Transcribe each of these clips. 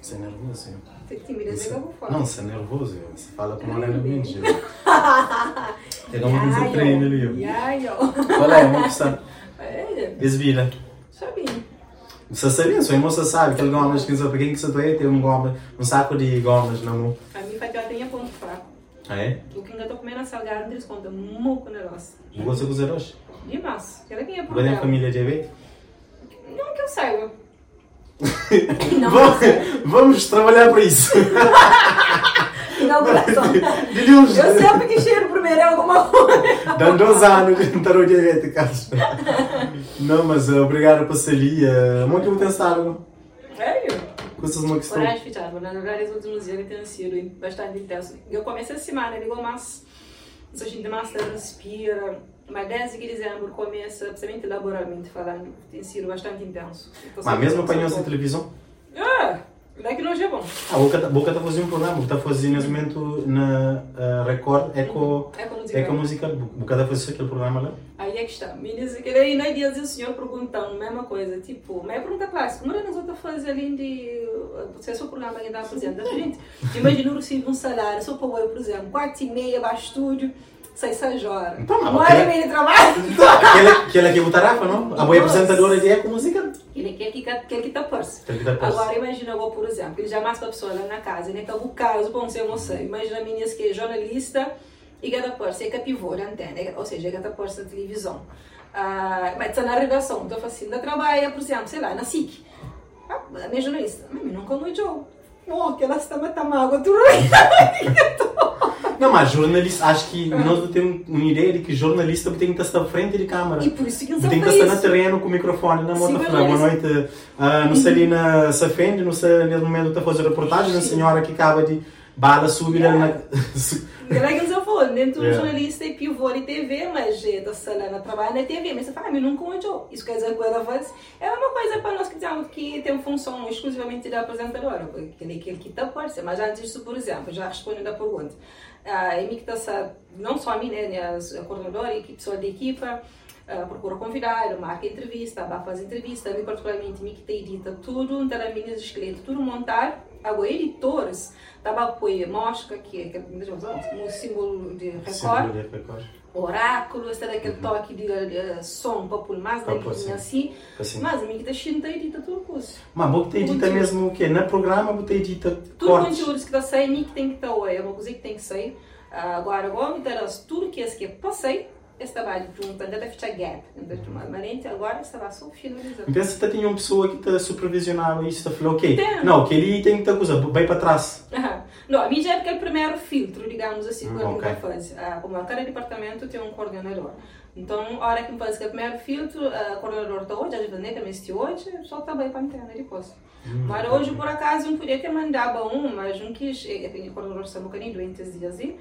Você é nervoso. Tem Você-. Não, você é nervoso. Você fala com uma mente. Tem uma coisa Yayo, treino ali. Qual é? Questão. É, Desvira. sabia. Você sabia? Sua moça sabe que ele gomas que para quem que você doer tem um goma, um saco de gomas na mão. A minha fatiota tem ponto fraco. Ah, é? O que ainda estou comendo salgado, eles contam muito negócio. E você cozer hoje? Demais. Ela quem é Agora é problema. família diabética? Não que eu saiba. Vamos, vamos trabalhar para isso. inauguração. Eu sempre que cheiro primeiro é alguma coisa. Dá dois anos que não estou diabética. Não, mas uh, obrigado por ser ali. Uh, muito algo. Sério? Coisas uma questão. Horário fechado, na verdade, os últimos dias têm sido bastante intenso. Eu comecei a semana, digo, mas a gente mas desde que dezembro começa, principalmente laboralmente falando, tem sido bastante intenso. Então, Mas mesmo apanhou-se em televisão? Ah, daqui não é bom. A Boca está boca tá fazendo um programa, está fazendo nesse momento na uh, Record Eco, É. Eco Musical. Boca está fazendo aquele programa lá. Aí é que está. Me diz que aí não é dias o senhor perguntando a mesma coisa. Tipo, mas é pergunta clássica. Como é que nós outros fazer além de. Se é só o programa que está apresentando? Gente, imagina eu recebo um salário, só para eu, por exemplo, 4 e meia para estúdio, 6 horas. Então, mas Uma aquele- de trabalho. Aquele, aquele que é o Tarafa, não? A boa apresentadora de Eco Musical. Ele quer que quer que tá perto. Aquele. Agora imagina eu, por exemplo, ele jamais para a pessoa lá na casa, né? É o caso, bom, ser você. Imagina a menina que é jornalista e que tá perto, é é da antena, é- ou seja, é que tá perto da televisão. Ah, mas está na redação, então assim, ainda trabalha, por exemplo, sei lá, na SIC. Ah, a minha jornalista, mas eu nunca me Joe. Oh, que ela está matando água, tu Não, mas jornalista, acho que nós temos uma ideia de que jornalista tem que estar à frente de câmara. E por isso que não Tem que estar no terreno com o microfone na. Sim, Tá falando, boa noite. Ah, não sei ali na Safende, não sei nesse momento está fazendo reportagem. A senhora que acaba de bala subir ali na. Ela que eu falo, dentro do Yeah. jornalista e pivô de TV, mas é da sala trabalha na TV, mas você fala, ah, mas nunca onde Isso quer dizer que ela faz. É uma coisa para nós que dizemos que tem função exclusivamente da apresentadora, porque ele aquele que está ser. Mas antes disso, por exemplo, já respondendo a pergunta, a mim que está não só a mim, né, né, a coordenadora, a equipe, pessoal da equipa, ah, procura convidar, marca entrevista, vai fazer entrevista, a mim particularmente, mim que te edita tudo, então a minha esqueleto, tudo montar. Agora, editores, apoio mosca, que é que é, um símbolo de record, Símbolo de Record. oráculo, esse daquele toque de, de som para pôr mais sim. assim. Assim. Mas a mim que está chinta edita tudo coisa. Mas você edita Conteúdo. mesmo o quê? No programa você edita Tudo cortes. conteúdos que está saindo, mim que tem que estar, é uma coisa que tem que sair. Ah, Agora, agora, me terás tudo que esse que passei, perguntando, deve ficar gap, então, maneira, agora estava só finalizando. Pensa que tinha uma pessoa que te supervisionava isso, te falou, ok, Tem. não, que ele tem que ter coisa, vai para trás. Não, a mim já é aquele primeiro filtro, digamos assim, Hum, quando ok. eu faço. Ah, como a cada departamento tem um coordenador. Então, a hora que eu faço aquele primeiro filtro, a coordenador está hoje, a também este hoje, só está bem para a antena depois. Hum, Mas hoje, por acaso, não podia ter mandado um, mas não quis, eh, o coordenador está um bocadinho doente esses dias aí.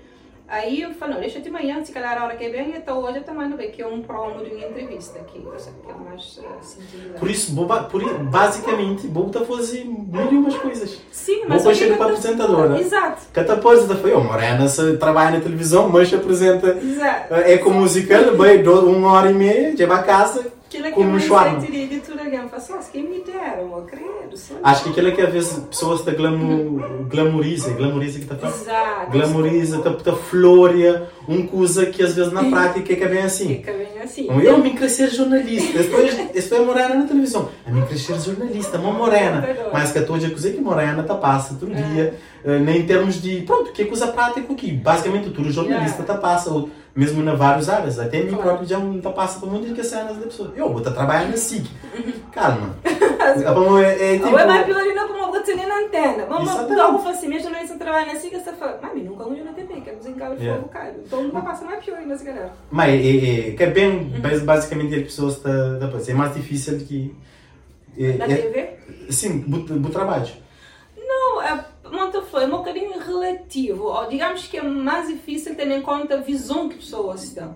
Aí eu falei, não, deixa de manhã, se calhar a hora que vem, então hoje eu te mando bem, que é um promo de uma entrevista, que eu sei que é mais uh, sentido. Por isso, boba- por, basicamente, a fazer mil e umas coisas. Sim, mas... que chegar para eu- apresentadora. Exato, Cada coisa foi, oh, Morena se trabalha na televisão, mas apresenta exato. é como musical, bem, uma hora e meia, já vai a casa, Aquilo é que com é um mais shawarma. sentido de tudo. Eu falo, "Nossa, quem me dera, meu credo. Sabe?" Acho que aquilo é que às vezes pessoas te glamour, glamoriza, glamoriza que falando. Exato. Glamoriza, te, te floria, um coisa que às vezes na prática é que é bem assim. Fica bem assim. Eu me ser jornalista, depois, depois é morena na televisão. A mim querer ser jornalista, uma morena. Mas que a tua coisa que morena tá passa todo dia, eh, nem em termos de, pronto, que é coisa prática aqui. Basicamente, tudo jornalista tá passa, ou mesmo na várias áreas. Até mim próprio já não tá passa para muitas que cenas da pessoa. Eu vou estar trabalhando na SIC. Calma. é, é, tipo, Ou é mais pior ainda como você nem na antena. Vamos Exatamente. dar algo assim, mesmo não trabalha assim, que você fala, mas nunca onde na TV, que é desencar o Yeah. fogo, cara. Então não vai passar mais pior ainda, se calhar. Mas é, é, que é bem, bas- basicamente, as pessoas tá, tá passando. É mais difícil do que. É, Na é, TV? sim, o trabalho. Não, é, muito foi, é um bocadinho relativo. Ou, digamos que é mais difícil tendo em conta a visão que as pessoas têm.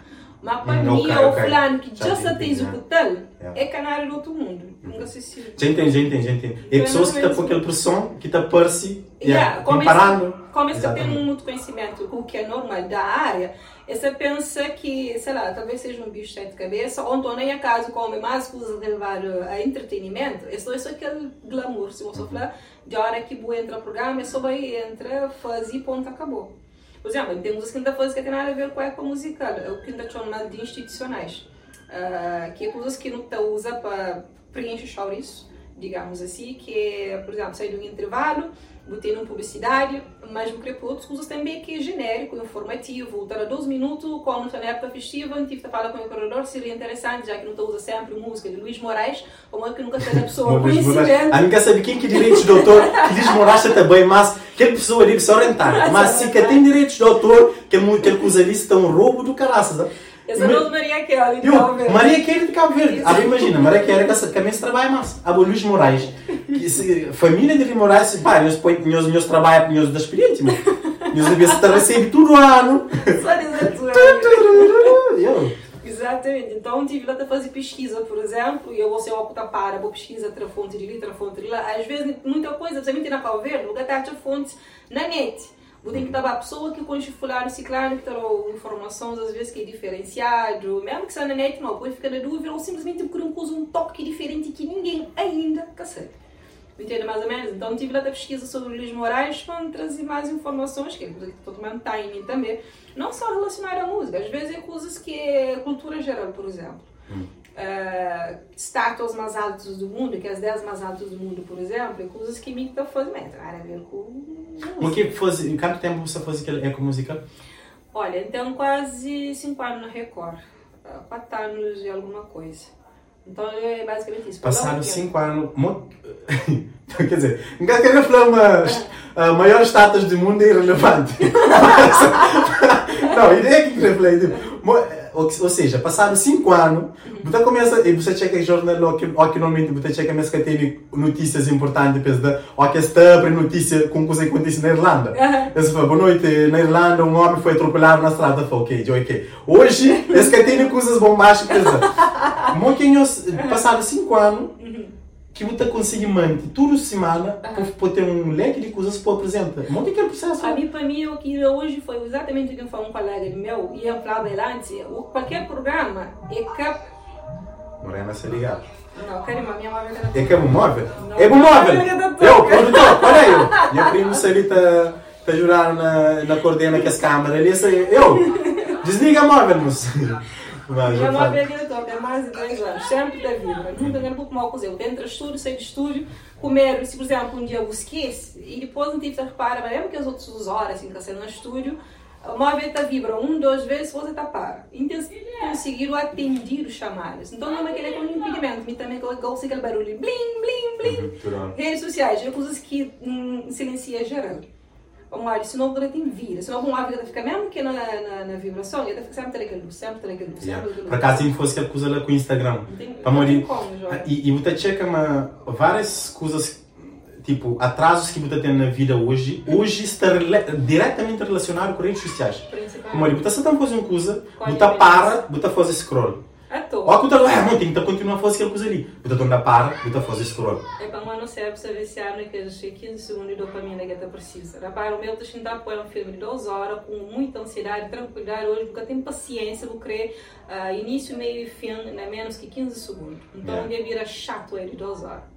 Mas para mim, ok. fulano que Já se tem executado, é canário do outro mundo. Nunca sei se... Já entendi, já entendi, já entendi. É pessoas que estão com aquela pressão que está parece, Yeah, yeah, como comparando. Como é que eu tenho Exatamente. muito conhecimento com o que é normal da área, você pensa que, sei lá, talvez seja um bicho de cabeça, ou então nem acaso come mais coisas levar a entretenimento, isso é só aquele glamour, se você falar, de hora que boa entra o programa, é só aí entra, faz e ponto, acabou. Por exemplo, temos a quinta fase que tem nada a ver com a eco musical, é o que a gente chama de institucionais, uh, que é coisas que não usa para preencher chouriço, digamos assim, que é, por exemplo, sair do intervalo, botei numa publicidade, mas o coisas também que é genérico, informativo, a 12 minutos, como na época festiva, tive que falar com o corredor, seria interessante, já que não usa sempre música de Luís Moraes, como é que nunca tem a pessoa conhecimento. A nunca sabe quem que direitos de autor, que Luís Moraes também, mas que pessoa ali que se orientar, mas se que tem direitos de autor, que ele usa ali, está um roubo do caraças, eu sou Maria Kelly de Cabo Verde. Maria Kelly de Cabo Verde. Ah, imagina, Maria Kelly que, a mim trabalha mais. A Luís Moraes. Que, se, família de Moraes, pá, nós, nós, nós trabalhamos, nós da experiência, mas nós devemos estar recebendo tudo ano. Só dizer tudo. Exatamente. Então, tive lá a fazer pesquisa, por exemplo, e eu vou ser o para, vou pesquisa, outra fonte de ali, outra fonte de lá. Às vezes, muita coisa, principalmente na Cabo Verde, vou gastar fontes na net. Tem que dar a pessoa que conhece fulano, ciclano, que terá informações às vezes que é diferenciado, mesmo que seja na net, não, pode ficar na dúvida ou simplesmente porque não usa um toque diferente que ninguém ainda sabe. Entende mais ou menos? Então tive lá da pesquisa sobre o Luís Moraes para trazer mais informações, que estou tomando timing também, não só relacionado à música, às vezes é coisas que é cultura geral, por exemplo. Hum uh, estátuas mais altas do mundo, que é as 10 mais altas do mundo, por exemplo, coisas que me estão fazendo, mas a ver com. O que faz, em quanto tempo você faz aquele eco musical? Olha, então quase 5 anos na Record, 4 uh, anos e alguma coisa. Então é basicamente isso. Passaram 5 anos. Quer dizer, não quero falar uma a maior status do mundo é irrelevante. não, a ideia é que eu falei, tipo, ou, ou seja, passaram 5 anos, você começa, e você checa jornal, ou que, normalmente você checa mas que tem notícias importantes, ou que está para notícia com coisa que acontece na Irlanda. Uhum. Você fala, boa noite, na Irlanda um homem foi atropelado na estrada, fala, ok, ok. Hoje, esse que tem coisas bombásticas. Moquinhos, passaram 5 anos, que você consegue manter toda semana para ter um leque de coisas para apresentar. Monta aquele processo. A mim, para mim, o que hoje foi exatamente o que falou um colega meu, e eu falava antes, qualquer programa é que... Morena, se ligar. Não, Karima, minha móvel É que é um móvel? É um móvel! Eu, produtor, olha aí! Minha prima ali está tá jurar na, na coordena que as câmeras, ele é eu! Desliga a móvel, moço! Mas, já não havia diretor, tem mais de 10 anos, sempre da vida. Nunca ganhei um pouco mal com eu. Dentro do estúdio, saio do estúdio, comer, se por exemplo um dia eu esqueço, e depois não tive que reparar, mesmo que as outras horas, assim, que está no estúdio, uma vez está vibra, um, duas vezes, você está para. Então, conseguiram atender os chamadas. Então, não é aquele com impedimento, me também gosto aquele barulho, blim, blim, blim. Uhum, Redes sociais, é coisas que hum, silencia geral vamos lá, se não tem vira, se não vamos lá, fica mesmo que na, na, na vibração, ele fica sempre luz, sempre luz, sempre luz. Por acaso, se fosse coisa lá com o Instagram, para morir. E, e você checa uma, várias coisas, tipo, atrasos que você tem na vida hoje, hoje está diretamente relacionado com redes sociais. Como você está uma coisa, você para, você faz scroll. À toa. Ó, cuidado, é, muito, então continua a fazer aquela coisa ali. Você está para, você faz scroll. É para mano serve se viciar naqueles 15 segundos de dopamina que você precisa. Repara, o meu está a pôr um filme de 2 horas com muita ansiedade, tranquilidade hoje, porque eu tenho paciência, vou querer uh, início, meio e fim, em menos que 15 segundos. Então, yeah. dia vira chato ele de 2 horas.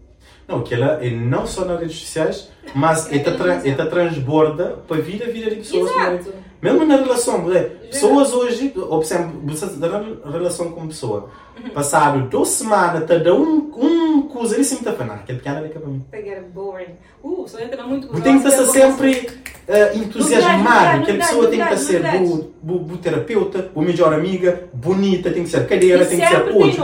Não, que ela é não só nas redes sociais, mas é, tra é transborda para a vida, a vida de pessoas. Exato. Mesmo na relação, é, pessoas hoje, ou por exemplo, você na relação com pessoa, uhum. passaram duas semanas, te dá um, um coisa, ele sempre está falando, aquele pequeno é para mim. Pegar boring. Uh, só entra muito Tem que estar sempre uh, entusiasmado, que a pessoa tem que ser o terapeuta, o melhor amiga, bonita, tem que ser cadeira, tem que ser hoje.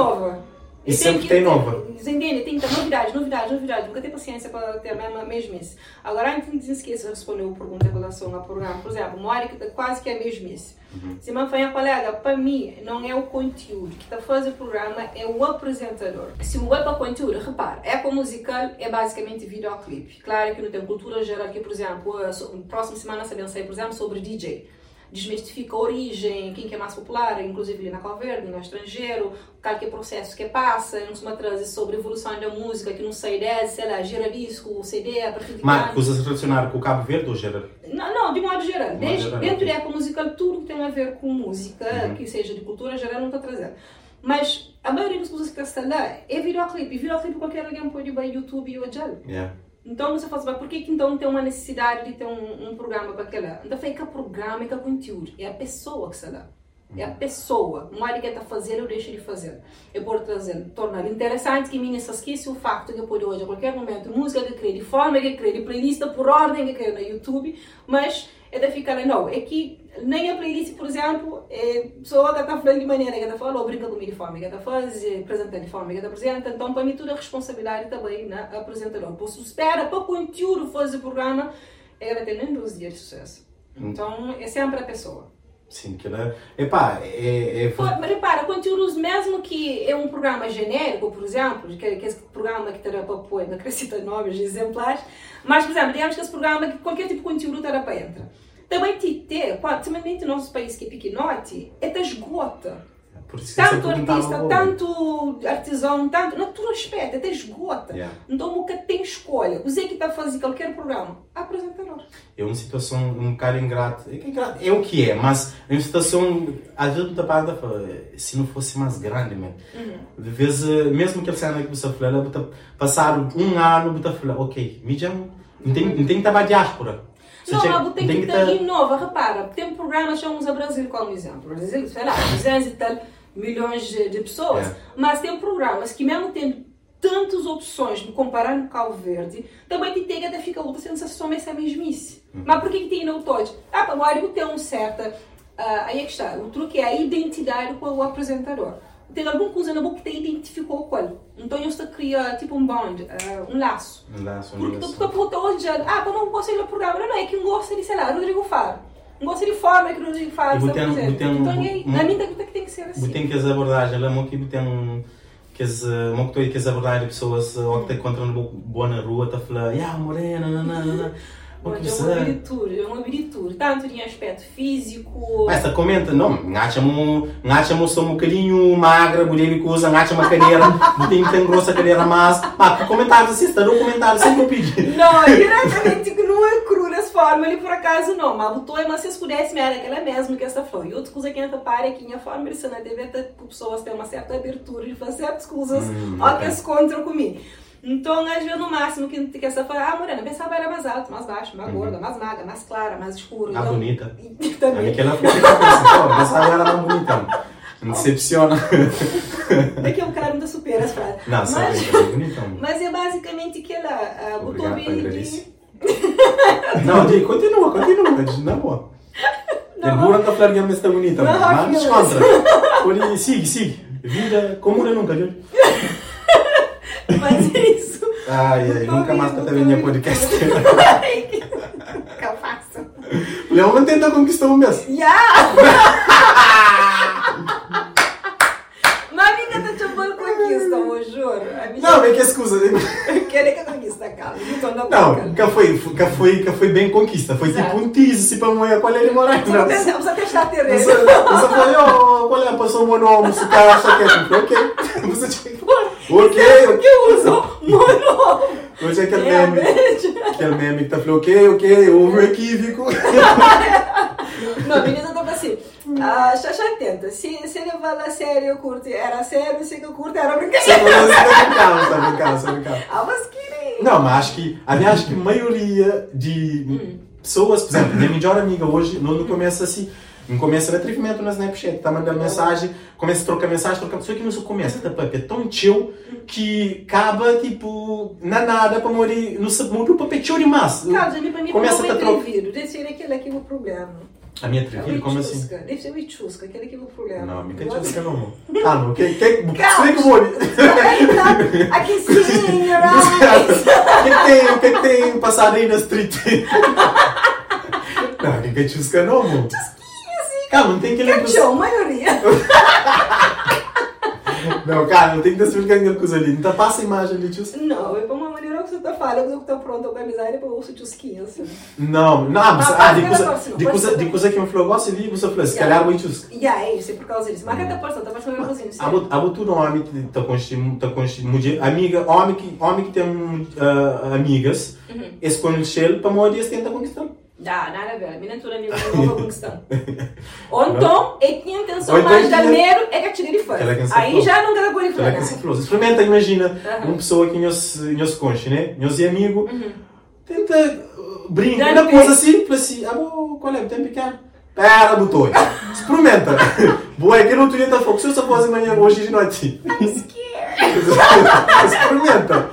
Nova. E, sempre tem nova. Entende? Tem que ter novidade, novidade, novidade. Nunca tem paciência para ter a mesma mesmice. Agora, antes de esquecer de responder a pergunta em relação ao programa, por exemplo, uma hora que está quase que é mesmice. Uhum. Se me foi colega, para mim, não é o conteúdo que está fazendo o programa, é o apresentador. Se o é para conteúdo, repara, é com musical, é basicamente videoclipe. Claro que não tem cultura geral, que, por exemplo, a próxima semana sabemos por exemplo, sobre DJ desmistifica a origem, quem que é mais popular, inclusive na Calverde, no estrangeiro, qual que é o processo que passa, não se traz sobre a evolução da música, que não sei 10, sei lá, disco, CD, a partir de Mas coisas relacionadas com o Cabo Verde ou geral? Não, não, de modo geral. De Desde, geral, dentro da época musical, tudo que tem a ver com música, uhum. que seja de cultura geral, não está trazendo. Mas a maioria das coisas que está lá é videoclipe. Videoclipe qualquer alguém pode ir para YouTube e o yeah. Então você fala, por que, que então tem uma necessidade de ter um, um programa para aquela? Então fica programa e que conteúdo. É a pessoa que se dá. É a pessoa. Não é que está fazendo ou deixa de fazer. Eu posso trazer, tornar interessante que mim esquece o facto que eu posso hoje, a qualquer momento, música que criei, de forma que criei, de playlist por ordem que criei no YouTube, mas é de ficar lá, não, é que nem a playlist, por exemplo, é pessoa que está falando de maneira que está falando, ou brinca comigo de forma que está fazendo, apresenta de forma que está apresenta, então para mim tudo é responsabilidade também na né, apresentador. Posso espera para o conteúdo fazer o programa, ela tem nem 12 dias de sucesso. Hum. Então é sempre a pessoa. Sim, que ela. Epá, é. é... Mas repara, conteúdos, mesmo que é um programa genérico, por exemplo, que, que esse programa que terá para pôr, não acrescenta nomes exemplares, mas, por exemplo, digamos que esse programa, que qualquer tipo de conteúdo terá para entrar. Também te ter, principalmente no nosso país que é pequenote, é te esgota tanto artista, tanto artesão, tanto, não, tudo aspecto, até esgota. Yeah. Então nunca tem escolha. O Zé que está a fazer qualquer programa, apresentador. É uma situação um bocado ingrata. É, é o que é, mas é uma situação, às vezes, muita parte se não fosse mais grande mesmo. Uhum. De vezes, mesmo que ele saia que você falou, passar um ano, você fala, ok, me chamo, não tem, não tem que estar para diáspora. Não, mas tem que estar inova, repara, tem programas, chamamos a Brasil como exemplo. Brasil, sei lá, 200 e tal milhões de, de pessoas, é. mas tem programas que mesmo tendo tantas opções comparar no Cabo Verde, também te tem a ficar outra sensação essa mesmice. Uhum. Mas por que, que tem não todos? Ah, para o área tem um certa... Uh, aí é que está, o truque é a identidade com o apresentador. Tem alguma coisa na boca que te identificou com ele. Então isso cria tipo um bond, uh, um laço. Um laço, um porque, laço. Porque, porque hoje, ah, eu não gostei do programa, não, é que não gosta de, sei lá, Rodrigo Faro gosto de forma que não se faz. Botem, botem, então, na minha que tem que ser assim. Botem que as abordagens, lembro que botem que as, uma que as abordagens de pessoas, ou que te encontram boa na rua, tá falando, ah, morena, nanana. É uma virtude, é uma virtude, tanto em aspecto físico. Mas comenta, não, ngacha-mo, ngacha-mo sou um bocadinho magra, mulher que usa, ngacha uma cadeira, não tem tão grossa cadeira, mas, pá, comentários assim, está no comentário, sempre eu pedi. Não, diretamente que não é cru nessa forma, ele por acaso não, mas botou, mas se escurece, era aquela mesmo que essa foi. E outra coisa que entra para aqui, a forma de ser na TV, pessoas têm uma certa abertura de fazer certas coisas, hum, ó, que se contra comigo. Então, às vezes, no máximo, que, que essa foi, ah, morena, pensava era mais alto, mais baixo, mais uhum. gorda, mais magra, mais clara, mais escura. Mais então, bonita. Também. A Miquela ficou assim, pensava era mais bonita. Não decepciona. Daqui a um cara não supera as frases. Não, mas, é bonitão. Mas é basicamente que ela uh, botou de... Não, de, continua, continua, na boa. Não. Burra está falando que está bonita, mas contra. Sigue, sigue. Vida comum nunca, viu? Mas é. Ai, ai, nunca mais minha podcast. que eu faço. Leão não tenta conquistar o mesmo. Yeah! Mas amiga, tá te eu juro. Não, é que excusa. Querer que conquista, cara. Não, que foi, que foi, que foi bem conquista. Foi tipo um tease, se para mulher, qual é ele morar. Não precisa testar terreno. Você falou, oh, qual é a pessoa monômo, se o cara acha que é. Ok. Você tipo, ok. O que eu uso? Monômo. Hoje é aquele meme. Aquele meme que tá falando, ok, ok, houve um equívoco. Não, menina tava assim. Ah, já, já atenta. Se, se ele fala sério, eu curto, era sério, se eu curto, era brincadeira. Tá brincando, tá brincando, tá brincando. Ah, mas que Não, mas acho que, aliás, acho que a maioria de hum. pessoas, por exemplo, minha melhor amiga hoje, não começa assim, não começa atrevimento no Snapchat, tá mandando mensagem, começa a trocar mensagem, trocar, só que não começa, tá, é tão chill que acaba, tipo, na nada para morrer, não se morre para pedir demais. Começa a trocar. Deve ser aquele aqui o problema. A minha trivia? Como assim? Deve ser o Ichusca, aquele que o problema. Não, mica Ichusca não. Ah, não. Que, que, Calma. que morre. Aqui sim, O que tem, o que tem passarinho na street? Não, mica Ichusca não, amor. Chusquinha, sim. Calma, não tem que lembrar. Cachorro, maioria. Não, cara, não tem que estar explicando coisa ali. Não passa a imagem ali, tio. Não, é para uma maneira que você tá falando, que tá pronto com a amizade para o seu tio assim. Não, não, ah, ah de coisa, de coisa, de coisa que me falou, gosta ali, você falou, se calhar o tio. É isso, é por causa disso. Mas cada pessoa tá passando uma coisinha, A botu no homem, tá construindo, tá construindo, amiga, homem que, homem que tem uh, amigas, uhum. escolhe o para morrer, tenta conquistar. Dá, nada a ver. A minha tua amiga não nova questão. Ou então, é que a intenção então mais tinha- da dinheiro é que de se Aí já não Aquela que se falou. Experimenta, imagina, uma pessoa que nós nós conche, né? Nós é amigo, Uhum. tenta brinca, de coisa pé. assim, assim, ah, bom, qual é? Tem pequeno? Pera, botou. Experimenta. Boa, que não tinha fogo. Se eu só fosse amanhã, hoje de noite. Experimenta.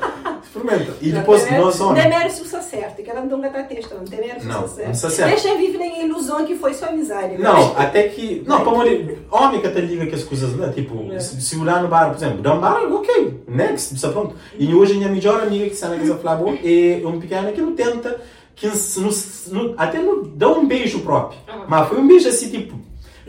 Experimenta. E depois, nós Não homens. tem mérito se usa certo, que ela não dá texto, não tem mérito se Não, certo. não usa certo. Deixa vive na ilusão que foi só amizade. Não, até que. Não, para morrer. Homem que até liga que as coisas, né? Tipo, É. se, se olhar no bar, por exemplo, dá um bar, ok, next, está pronto. E hoje a minha melhor amiga que está na casa bom, é um pequeno que não tenta, que no- até não dá um beijo próprio. Ah. Mas foi um beijo assim, tipo.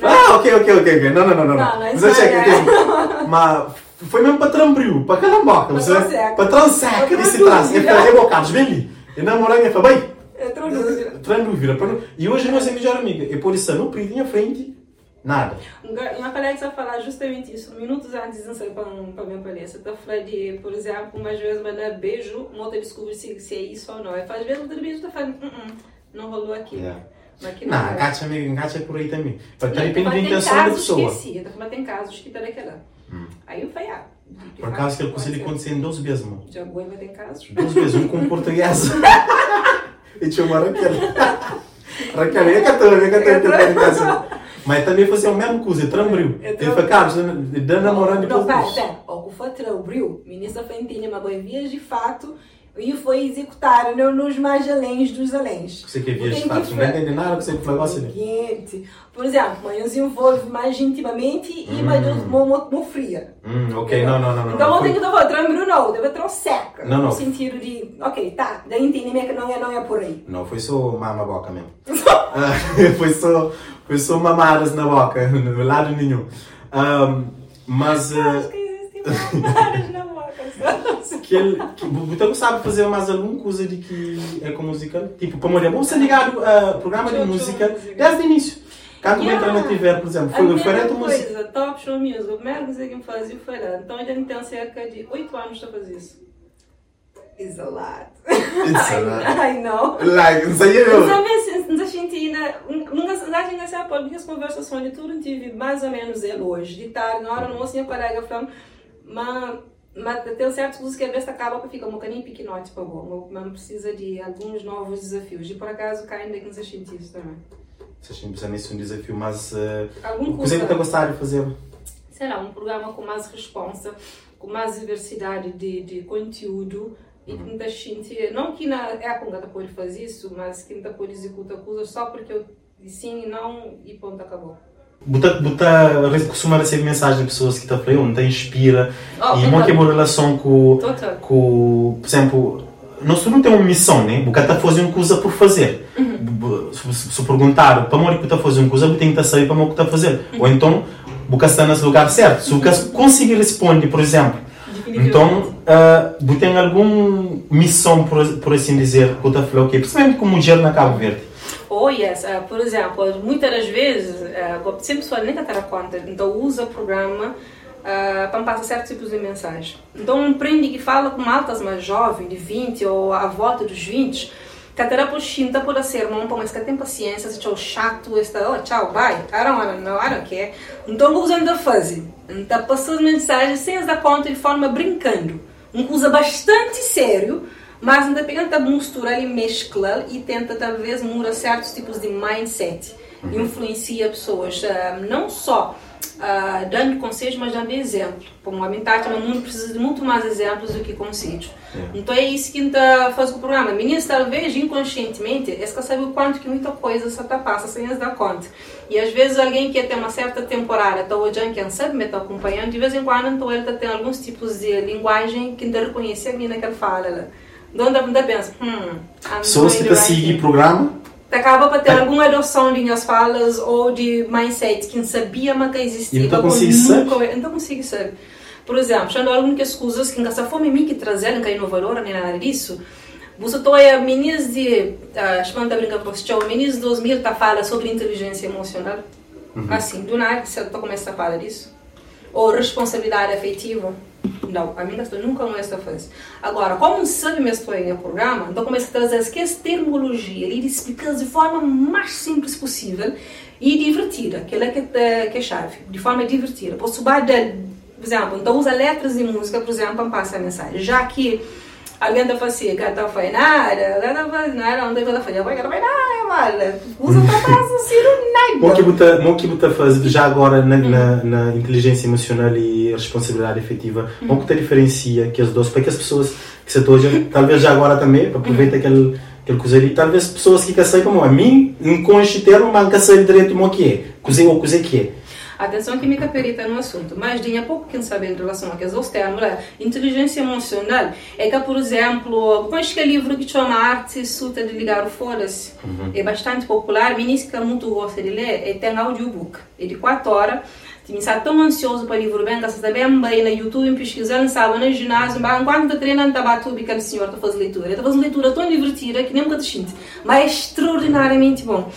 Ah, ok, ok, ok, ok. Não, não, não, não. Não, não. não, Mas não que é. tem- Mas foi mesmo para trambril, para calamboca, Para você? transeca. Para transeca Para desse traço. E dúvida. falei, bocados, vem ali. E falei, bem. Entrou dúvida. Tran dúvida. para não- E hoje nós é melhor amiga. E por isso, não perdi a frente, nada. Uma colega está a falar justamente isso, minutos antes de sair para, para a minha palestra. Está a falar de, por exemplo, umas vezes mandar beijo, uma descobre se, se é isso ou não. E faz vezes outra beijo está falando, "Uh, uh, não rolou aqui. Yeah. Mas aqui Não, não. engacha, amiga, engacha é por aí também. Para Não, depende da mas intenção da pessoa. tô falando, tem casos que tá daquela. Aí eu falei, ah. de Por acaso ele conseguiu acontecer em 12 vezes, mano. Já mas tem casos. 12 vezes, um com português. e tinha uma Raquel. Raquel, é catana, é tenho em casa. Mas também fazia a mesma coisa, trambril. É Ele falou, Carlos, dando namorando Não, pera, pera. O que foi trambril, ministra Fentinha, mas boi, vias de fato, e foi executado no- nos mais aléns dos aléns. Você que via que não entende nada que você falou assim. Seguinte, Por exemplo, mãe se envolve mais intimamente e mais muito fria. Hum, ok, não, não, não. não, Então não. eu tenho que dar trambril não, deve ter seca. Não, não. No sentido de, ok, tá, daí entendimento que não é, não é por aí. Não, foi só mama boca mesmo. Ah, foi, só, foi só mamadas na boca, no lado nenhum. Mas Acho uh, que existem várias na boca. que ele, que, você sabe fazer mais alguma coisa de que é com música? Tipo, para mulher, vamos ser ligado a programa de Show, show, música música. desde o início. Quando Yeah. entra na TV, por exemplo, A foi diferente a música. coisa, Top Show Music, a primeira coisa que me fazia foi lá. Então ele tem cerca de 8 anos para fazer isso. Isolado. It's a lot. I know. Like, não sei Mas eu. a vezes a gente ainda. Nunca a gente ainda pode minhas conversações de tudo tive mais ou menos ele hoje. De tarde, na hora almoço, minha colega falando, mas. Mas tem certas coisas que a vez acaba para ficar um bocadinho pequenote para bom. Mas precisa de alguns novos desafios. E por acaso caem daqui nos cientistas também. Vocês pensado nisso um desafio, mas uh, Algum o que você curso. está gostar de fazer? sei lá, um programa com mais responsa, com mais diversidade de, de conteúdo e que muita gente, não que na época não pode fazer isso, mas que não pode executar coisas só porque eu disse sim e não e ponto, acabou. Buta, buta, costuma receber mensagem de pessoas que estão falando, te inspira Oh, e uma que é relação com, Total. com, por exemplo, nós não temos uma missão, né? Porque está fazendo uma coisa por fazer. Uhum. Se, se, perguntar para que está fazendo uma coisa, tem que saber para o que está fazendo. Uhum. Ou então, você está nesse lugar certo. Se você conseguir responder, por exemplo, então, uh, tem alguma missão, por, por assim dizer, que está falando, ok, principalmente como mulher na Cabo Verde. Oh, yes. Uh, por exemplo, muitas das vezes, uh, sempre pessoa nem ter conta, então usa o programa uh, para passar certos tipos de mensagem. Então, um prende que fala com altas mais jovens, de 20 ou à volta dos 20, que até por chinta por ser irmão, mas que tem paciência, se tchau chato, está, oh, tchau, bye, I don't wanna know, I don't care. Então, usando a fase, então passando mensagens sem as dar conta de forma brincando. Usa bastante sério, mas ainda tenta misturar e mescla e tenta talvez mudar certos tipos de mindset. Influencia pessoas, ah, não só ah, dando conselhos, mas dando exemplo. Como a metade no mundo precisa de muito mais exemplos do que conselhos. Então é isso que está faz com o programa. Meninas, talvez inconscientemente, eles que sabem o quanto que muita coisa se tá passa sem eles dar conta. E às vezes alguém que tem uma certa temporada está olhando, quem sabe, me está acompanhando, de vez em quando então ele tá tem alguns tipos de linguagem que ainda reconhece a mina que ele fala. lá. Então ainda pensa, hum, Pessoas que thing o programa, acaba para ter alguma adoção de minhas falas ou de mindset que não sabia que existia. E não ou consegui nunca- saber. Não consigo saber. Por exemplo, quando algumas coisas que não se fome mim que trazer, não cai no valor nem nada disso. Você toia meninas de, ah, chamando a brincar para o meninas de 2000 tá fala sobre inteligência emocional. Assim, do nada você tá começa a falar disso. Ou responsabilidade afetiva. Não, a minha história nunca não é fase. Agora, como sabe minha história no programa, então começa a trazer essa terminologia e explicar de forma mais simples possível e divertida, que é, que é chave, de forma divertida. Posso dar, por exemplo, então usa letras de música, por exemplo, para passar a mensagem. Já que alguém está fazendo, que está fazendo nada, está nada, não está fazendo, vai, vai, nada, usa para fazer nada. O que buta, o que buta faz já agora na, na, na, inteligência emocional e responsabilidade efetiva, o que te diferencia que as duas, para que as pessoas que se estão talvez já agora também, aproveita aquele aquele coisa ali, talvez pessoas que sei como a mim, um termo, mas que sei direito o que é, cozer ou cozer que é. Atenção que me perita no assunto, mas tinha pouco que saber em relação a que os termos, é, inteligência emocional, é que, por exemplo, acho que é livro que chama Arte Suta de Ligar o Foda-se, uhum. é bastante popular, ministro que muito gosta de ler, e tem audiobook, é de 4 horas, me está tão ansioso para o livro bem, que está bem bem no YouTube, pesquisando, sabe, no ginásio, enquanto está treinando, está batendo, aquele senhor está fazendo leitura. Está fazendo leitura tão divertida que nem um te mas é extraordinariamente bom.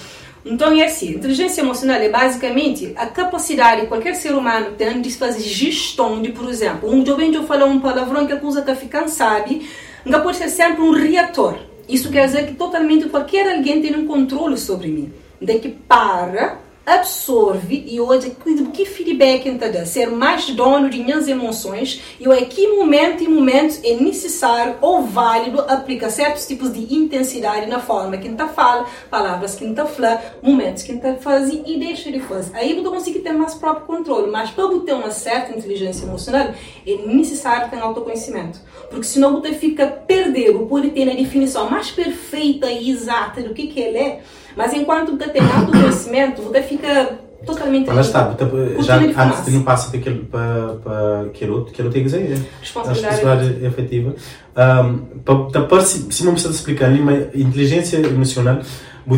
Então é assim, inteligência emocional é basicamente a capacidade que qualquer ser humano tem de fazer gestão de, por exemplo, um jovem eu falo um palavrão que acusa que fica sabe, não pode ser sempre um reator. Isso quer dizer que totalmente qualquer alguém tem um controle sobre mim. De que para absorve e hoje que feedback então ser mais dono de minhas emoções e é que momento e momento é necessário ou válido aplicar certos tipos de intensidade na forma que está fala palavras que está fala momentos que está faz e deixa de fazer. Aí você consegue ter mais próprio controle mas para ter uma certa inteligência emocional é necessário ter autoconhecimento. Porque senão você fica perdido pode ter a definição mais perfeita e exata do que que ele é mas enquanto você tem autoconhecimento, você fica totalmente. Mas está, já antes de não passar para aquele para para aquilo que eu tenho que dizer. Responsabilidade efetiva. Um, para se não precisa explicar ali, mas inteligência emocional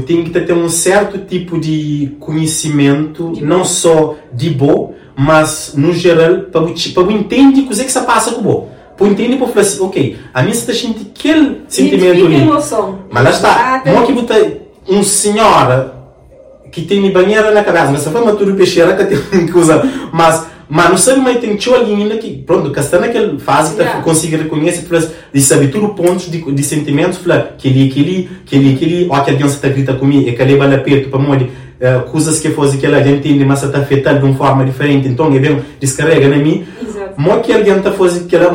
tem que ter um certo tipo de conhecimento, de não só de bom, mas no geral para para entender o que é que se passa com o bom. Para entender para falar assim, ok, a minha está sentindo aquele sentimento ali. Mas lá está, não que você um senhor que tem banheira na casa, mas for uma tudo peixeira que tem que usar, mas mas não sabe mais tem tio ainda que pronto que está naquela fase que yeah. consegue reconhecer de saber tudo pontos de, de sentimentos falar que ele aquele que ele aquele ou que a criança está grita comigo e que ele vai perto para morrer uh, coisas que fosse que ela entende mas está afetada de uma forma diferente. Então ele vem descarrega na mim Mo que alguém está fazendo que ela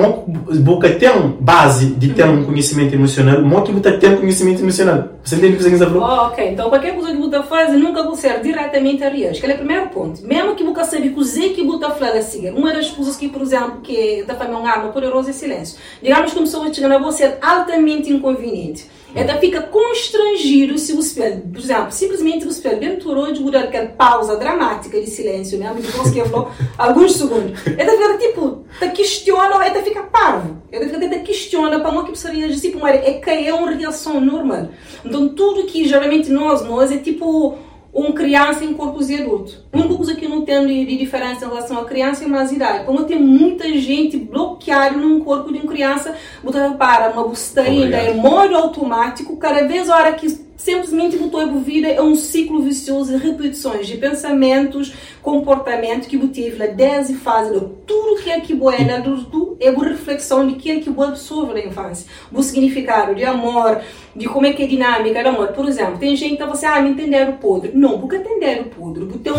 boca tem base de ter um conhecimento emocional, mo que você tem conhecimento emocional. Você entende o que você está falando? Oh, ok, então qualquer coisa que você faz nunca ser diretamente a reais. Que é o primeiro ponto. Mesmo que você sabe cozer que você fala a seguir, uma das coisas que, por exemplo, que da família uma arma poderosa é silêncio. Digamos que uma pessoa chega a você altamente inconveniente. Ela fica constrangido se espelho, por exemplo, simplesmente o espelho venturou de aquela pausa dramática de silêncio, né? Depois que falou alguns segundos. Ela fica tipo, te questiona, ela fica parvo. Ela fica te questiona para uma que precisaria de tipo, é que é uma reação normal. Então tudo que geralmente nós, nós é tipo uma criança em corpos de adulto. Uma coisa que eu não tenho de, de diferença em relação à criança e mais idade. Como tem muita gente bloqueada num corpo de uma criança, botando para uma busteira, é modo automático, cada vez a hora que simplesmente botou a vida é um ciclo vicioso de repetições de pensamentos, comportamento que tive lá desde fase tudo que é que boa é adulto é uma reflexão de que é que boa absorve na infância, o significado de amor, de como é que é a dinâmica do amor. Por exemplo, tem gente que você ah, me entender o podre. Não, porque entender o podre, porque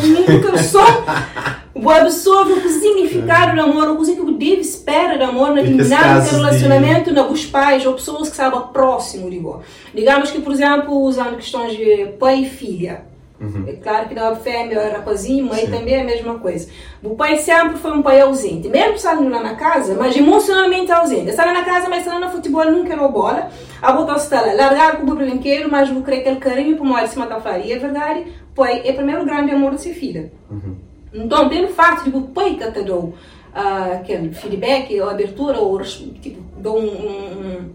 só o absorve o significado do amor, o que o deve espera do amor na dinâmica do relacionamento de... nos pais ou pessoas que sabem próximo de você. Digamos que, por exemplo, usando questões de pai e filha. Uhum. É claro que da fêmea, rapazinho, mãe Sim. também é a mesma coisa. O pai sempre foi um pai ausente, mesmo estando lá na casa, mas emocionalmente ausente. Está na casa, mas está no futebol, nunca era bola. A botar está lá, largar com o brinquedo, mas vou querer aquele carinho para em cima da faria. É verdade, pai é o primeiro grande amor de sua filha. Uhum. Então, pelo fato de o pai que te uh, aquele feedback, ou abertura, ou tipo, dou um, um,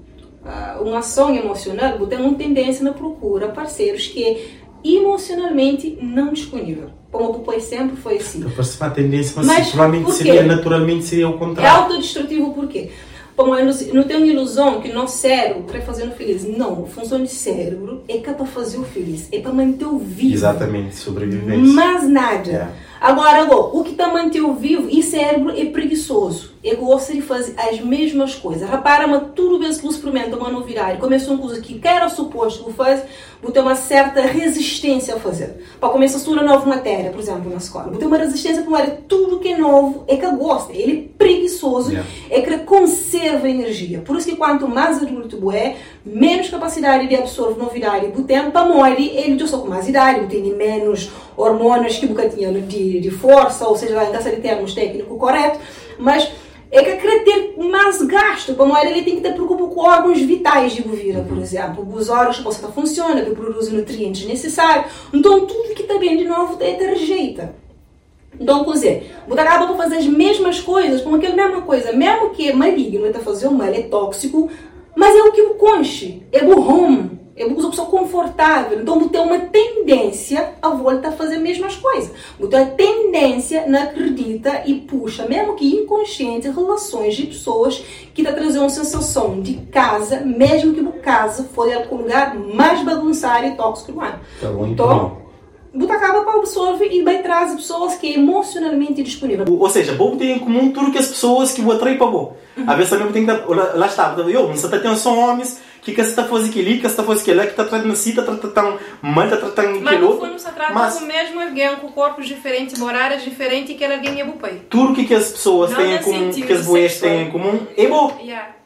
uma ação emocional, tem uma tendência na procura parceiros que emocionalmente não disponível. Como o pai sempre foi assim. Então, parece uma tendência, mas, mas provavelmente seria, naturalmente seria o contrário. É autodestrutivo por quê? Como não uma ilusão que nosso cérebro para fazer o feliz. Não, a função do cérebro é para fazer o feliz, é para manter o vivo. Exatamente, sobrevivência. Mais nada. Yeah. Agora, o que está mantendo vivo e cérebro é preguiçoso. É gosta de fazer as mesmas coisas. Repara, mas tudo bem que você experimenta uma novidade, começa uma coisa que era suposto que faz, você tem uma certa resistência a fazer. Para começar a estudar nova matéria, por exemplo, na escola. Você tem uma resistência para tudo que é novo, é que gosta. Ele é preguiçoso, yeah. é que conserva energia. Por isso que quanto mais adulto é, menos capacidade de absorver novidade você tem, para morrer, ele já só com mais idade, tem menos hormônios que você tinha de, de força, ou seja, em de termos técnico correto, mas é que querer ter mais gasto. Para uma ele tem que ter preocupação com órgãos vitais de bovira, por exemplo. Os órgãos que você funciona, que produzem nutrientes necessários. Então, tudo que está bem de novo é ter rejeita. Então, quer dizer, você acaba por fazer as mesmas coisas, como aquela mesma coisa, mesmo que é maligno, está fazendo mal, é tóxico, mas é o que o conche, é o Eu uso pessoa confortável. Então, eu tenho uma tendência a voltar a fazer as mesmas coisas. Eu tenho a tendência, não acredita e puxa, mesmo que inconsciente, relações de pessoas que está trazendo uma sensação de casa, mesmo que o casa for o lugar mais bagunçado e tóxico do ano. Tá bom, então, você acaba para absorver e vai trazer pessoas que é emocionalmente disponível. Ou seja, bom tem em comum tudo que as pessoas que vou atrair para bom. Uhum. Às vezes também tem que dar, lá está, eu, você está tendo só homens que que está fazendo aquilo, que está fazendo aquilo, que está tratando assim, está tratando mal, está tratando Mas no fundo se trata mas, mesmo alguém com corpos diferentes, moradas diferentes e que alguém é bom pai. Tudo que, que as pessoas têm em comum, que as boas têm em comum, é bom. Yeah.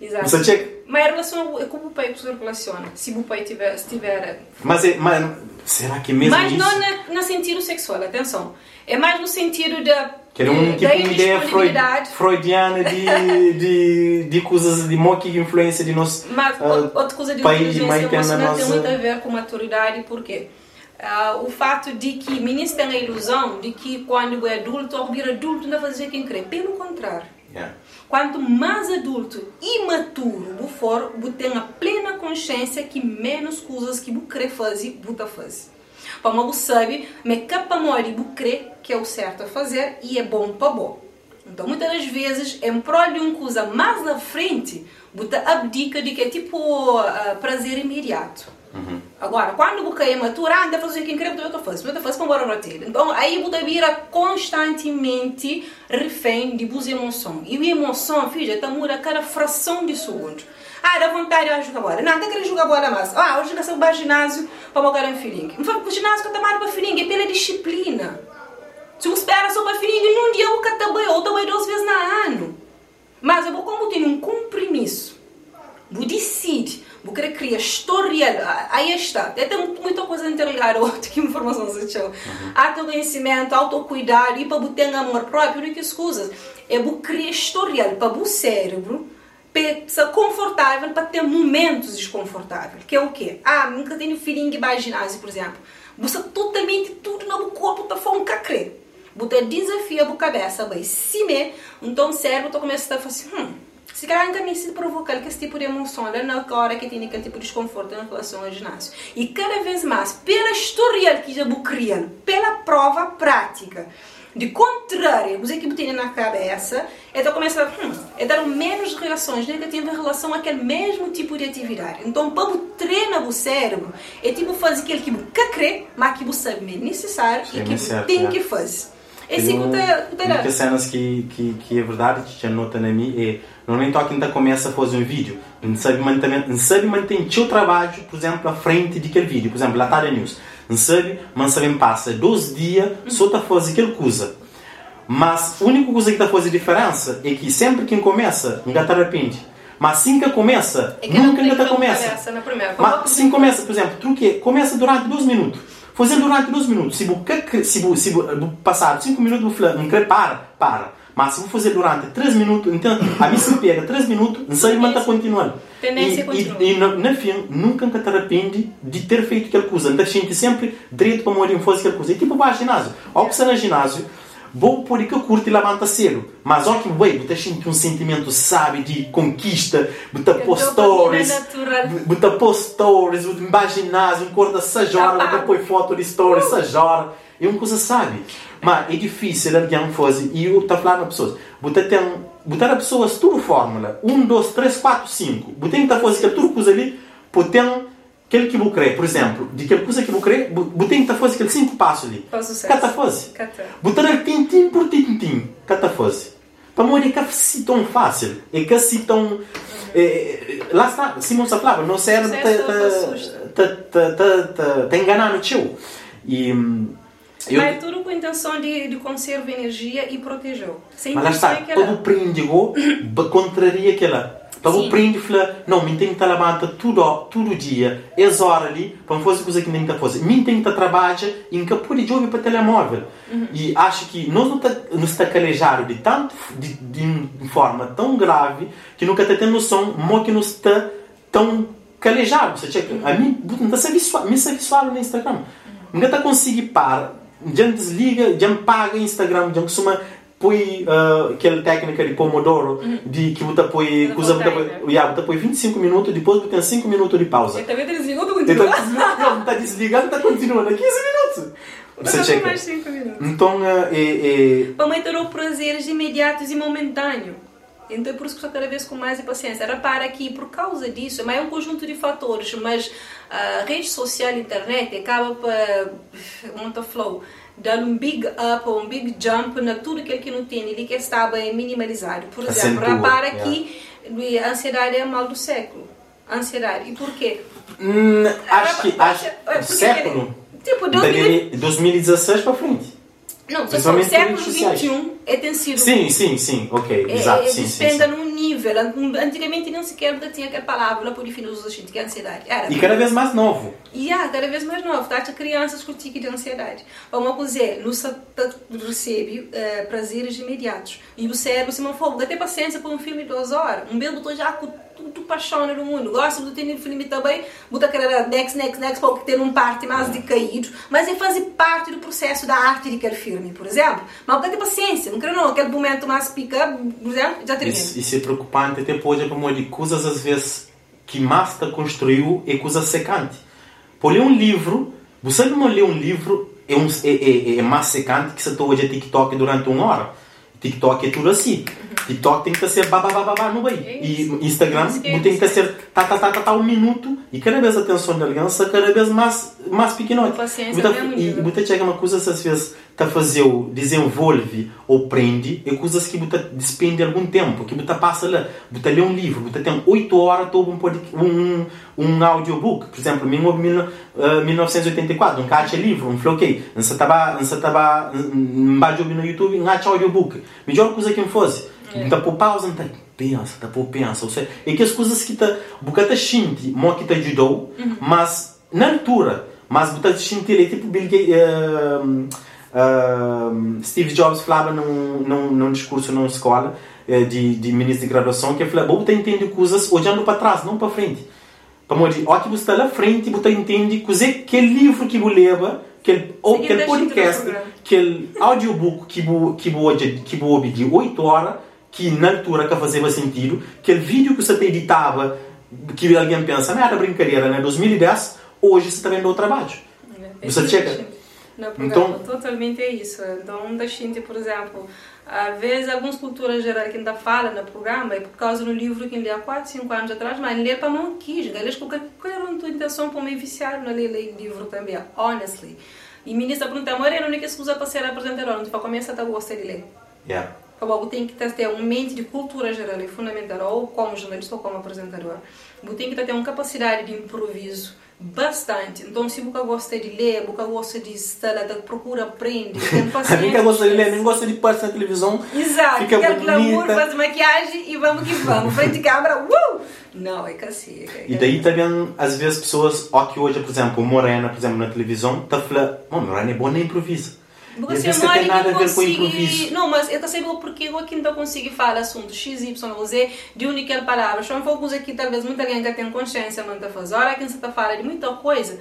Exato. Você. Mas a relação é como o pai se relaciona. Se o pai tiver, tiver... Mas, é, mas será que mesmo Mas isso? não na, no sentido sexual, atenção. É mais no sentido da que era um, tipo uma ideia freud, freudiana de, de, de coisas de uma influência de nosso Mas uh, outra coisa de país inteligência emocional tem muito a ver com maturidade, porque uh, o fato de que meninos têm a ilusão de que quando é adulto, ao vir adulto, não vai fazer quem crê. Pelo contrário. Yeah. Quanto mais adulto e maturo você for, você tem a plena consciência que menos coisas que você quer fazer, você faz. Para uma sabe, me capa mori crê que é o certo a fazer e é bom para bom. Então, muitas das vezes, em prol de uma coisa mais na frente, você abdica de que é tipo uh, prazer imediato. Uhum. Agora, quando você é matura, anda a fazer o que quer, você faz, você faz para embora roteiro. Então, aí você vira constantemente refém de boas emoções. E a emoção, filha, está muda cada fração de segundo. Ah, dá vontade de jogar bola. Não, não quero jogar bola mais. Ah, eu vou ginásio para jogar um filhinho. Não foi o ginásio que eu tomar para filhinho, é pela disciplina. Se eu espera só para filhinho, num dia eu também, ou também duas vezes no ano. Mas eu vou como tenho um compromisso. Vou decidir, vou querer criar história. Aí está. Tem muita coisa a outra que informação se chama. Uhum. Autoconhecimento, autocuidado e para ter amor próprio, não que escusas. É vou criar história para o cérebro precisa confortável para ter momentos desconfortáveis. Que é o quê? Ah, nunca tenho feeling de ginásio, por exemplo. Você totalmente tudo no corpo está falando cacrê. Você desafia a cabeça, vai se me, então o cérebro começando a falar assim, hum, se calhar ainda me se provocar esse tipo de emoção, lá na hora que tem aquele tipo de desconforto em relação ao ginásio. E cada vez mais, pela história que já criando, pela prova prática, de contrário, os que têm na cabeça, então começa a hum, é dar menos reações negativas em relação àquele mesmo tipo de atividade. Então, para treinar o cérebro, é tipo fazer aquilo que você crê, mas que você sabe é necessário e que você tem é. que fazer. É assim que Muitas cenas que, que, que é verdade, que já nota na mim, é não nem toque ainda começa a fazer um vídeo. Não sabe manter, não sabe manter o seu trabalho, por exemplo, à frente daquele vídeo. Por exemplo, lá está news não sabe? Mas sabem passa 12 dias só está a fazer aquela coisa. Mas a única coisa que está a fazer diferença é que sempre que começa, não está arrepende. Mas assim que começa, é que nunca ainda começa. Primeira. Mas assim começa, por exemplo, truque, começa durante 12 minutos. Fazer durante 12 minutos. Se você se, se, passar 5 minutos, não quer para, para. Mas se vou fazer durante 3 minutos, então a mim se pega 3 minutos, não sei, mas está continuando. Tendência e, e, e no, no fim, nunca te arrepende de ter feito aquela coisa. Então, gente sempre direito para morrer em fazer aquela coisa. E tipo, vai ao ginásio. Ao que no ginásio, vou por que eu curto e levanta cedo. Mas ó que ué, você sente um sentimento, sabe, de conquista, você post stories, você post stories, vai ao ginásio, um corda sajora, você põe foto de stories, sajora. É uma coisa, sabe? Mas é difícil alguém fazer, e eu estou falando para pessoas, você tem botar a pessoas tudo fórmula. 1, 2, 3, 4, 5. Botem que fazer aquele tudo coisa ali, botem aquele que vou querer, por exemplo, de aquela coisa que vou querer, botem que fazer aquele 5 passos ali. Cata fazer. Botar ele tintim por tintim. Cata fazer. Para morrer é que tão fácil. É que assim tão. É, lá está, Simão se falava, não serve te enganar no teu. E. Eu... Mas tudo com a intenção de, de conservar energia e proteger. Mas lá está, todo o príndigo contraria aquela. Então o fala, não, me tem que trabalhar tudo, todo dia, é hora ali, para fazer coisa que nem está fazendo. Me tem que trabalhar em que pode jogar para telemóvel. Uhum. E acho que nós não está, nos está calejado de tanto, de, de forma tão grave, que nunca está tendo noção, mo que nos está tão calejado. Você checa, uhum. a mim, não visual, me se visual no Instagram. Uhum. Nunca está conseguindo parar, já desliga, já paga Instagram, já costuma põe uh, aquela técnica de Pomodoro, uhum. de que você põe, que usa, você põe, yeah, você põe 25 minutos, depois você tem 5 minutos de pausa. Você também desligou do continua? Não, está desligando, está continuando, 15 minutos. Você checa. mais 5 minutos. Então, uh, é, é... Para manter o prazeres imediatos e momentâneos. Então é por isso que estou cada vez com mais paciência. Repara que por causa disso, mas é um conjunto de fatores, mas a rede social, a internet, acaba para monta flow dar um big up ou um big jump na tudo aquilo que não tem ele que estava minimalizado. Por exemplo, repara yeah. que a ansiedade é o mal do século. ansiedade. E por quê? Hum, acho que acho, é, século. Tipo, 2016 para frente. Não, se for século XXI, é tem sido. Sim, sim, sim, ok, é, exato. É, sim, sim. num nível. Antigamente não sequer tinha aquela palavra para definir os gente que é ansiedade. Era, e cada vez mais novo. E yeah, cada vez mais novo. Tá? crianças com tique de ansiedade. Vamos dizer, não recebe uh, prazeres imediatos. E o cérebro se não for, até paciência por um filme de duas horas. Um belo já com tudo paixão no mundo. Gosto de ter filme também, muita aquela next, next, next, porque ter um parte mais de caído, mas é fazer parte do processo da arte de aquele filme, por exemplo. Mas tem paciência, não quero não, aquele momento mais pica, por exemplo, já termina. Isso, isso é preocupante, até pode, como de coisas às vezes que mais te construiu é coisa secante. Por ler um livro, você não lê um livro, é, um, é, é, é mais secante que você está hoje a TikTok durante uma hora. TikTok é tudo assim. TikTok tem que ser babá no meio. É e Instagram tem que ser tá, tá, tá, tá, tá, um minuto. E cada vez a atenção da aliança cada vez mais, mais pequenote. E você chega uma coisa, às vezes, tá fazer, desenvolve ou prende, é coisas que você despende algum tempo. Que você passa lá, você lê um livro, você tem 8 horas todo um, um, um audiobook. Por exemplo, em 1984, um caixa livro, um floquei. Você estava, você estava, no YouTube, um audiobook. Melhor coisa que me fosse é. Tá por pausa, não tá pensa, tá por pensa. Ou seja, é que as coisas que tá, bocata shinti, mo que te ajudou, uhum. mas na altura, mas bocata shinti ele é tipo Bill Gates, uh, uh, Steve Jobs falava num, num, num discurso numa escola uh, de, de ministro de graduação que ele falava, você entende coisas olhando para trás, não para frente. Para morrer, ó que você está lá frente, você entende coisa que livro que você leva aquele, ou aquele podcast, aquele audiobook que você que ouve de 8 horas, que na altura que fazia sentido, aquele vídeo que você editava, que alguém pensa, não era brincadeira, né? 2010, hoje você está vendo o trabalho. É, você chega. Então, totalmente é isso. Então, da gente, por exemplo, às vezes algumas culturas gerais que ainda fala no programa é por causa do livro que ele há 4, 5 anos atrás, mas ele para não quis, eles qualquer a tua intenção para me viciar no ler livro também, honestly. E ministra pergunta, não é que excusa para ser apresentador, não te começa a gostar de ler. Yeah. Logo, tem que ter uma mente de cultura geral e fundamental, ou como jornalista ou como apresentador. Você tem que ter uma capacidade de improviso bastante. Então, se você gosta de ler, você gosta de estar, procura aprender, tem paciência. nem gosta de ler, nem gosta de passar na televisão. Exato. Fica bonita. glamour, faz maquiagem e vamos que vamos. Frente de câmera, uh! Não, é assim. É, e daí também, às vezes, pessoas, ó que hoje, por exemplo, Morena, por exemplo, na televisão, tá falando, Morena é boa nem improvisa. Porque se não tem nada a ver com improviso. Não, mas eu sei porque eu aqui não consigo falar assunto X, Y, Z de única palavra. Só coisa que talvez muita gente já tem consciência, mas está fazendo. Hora que você está falando de muita coisa,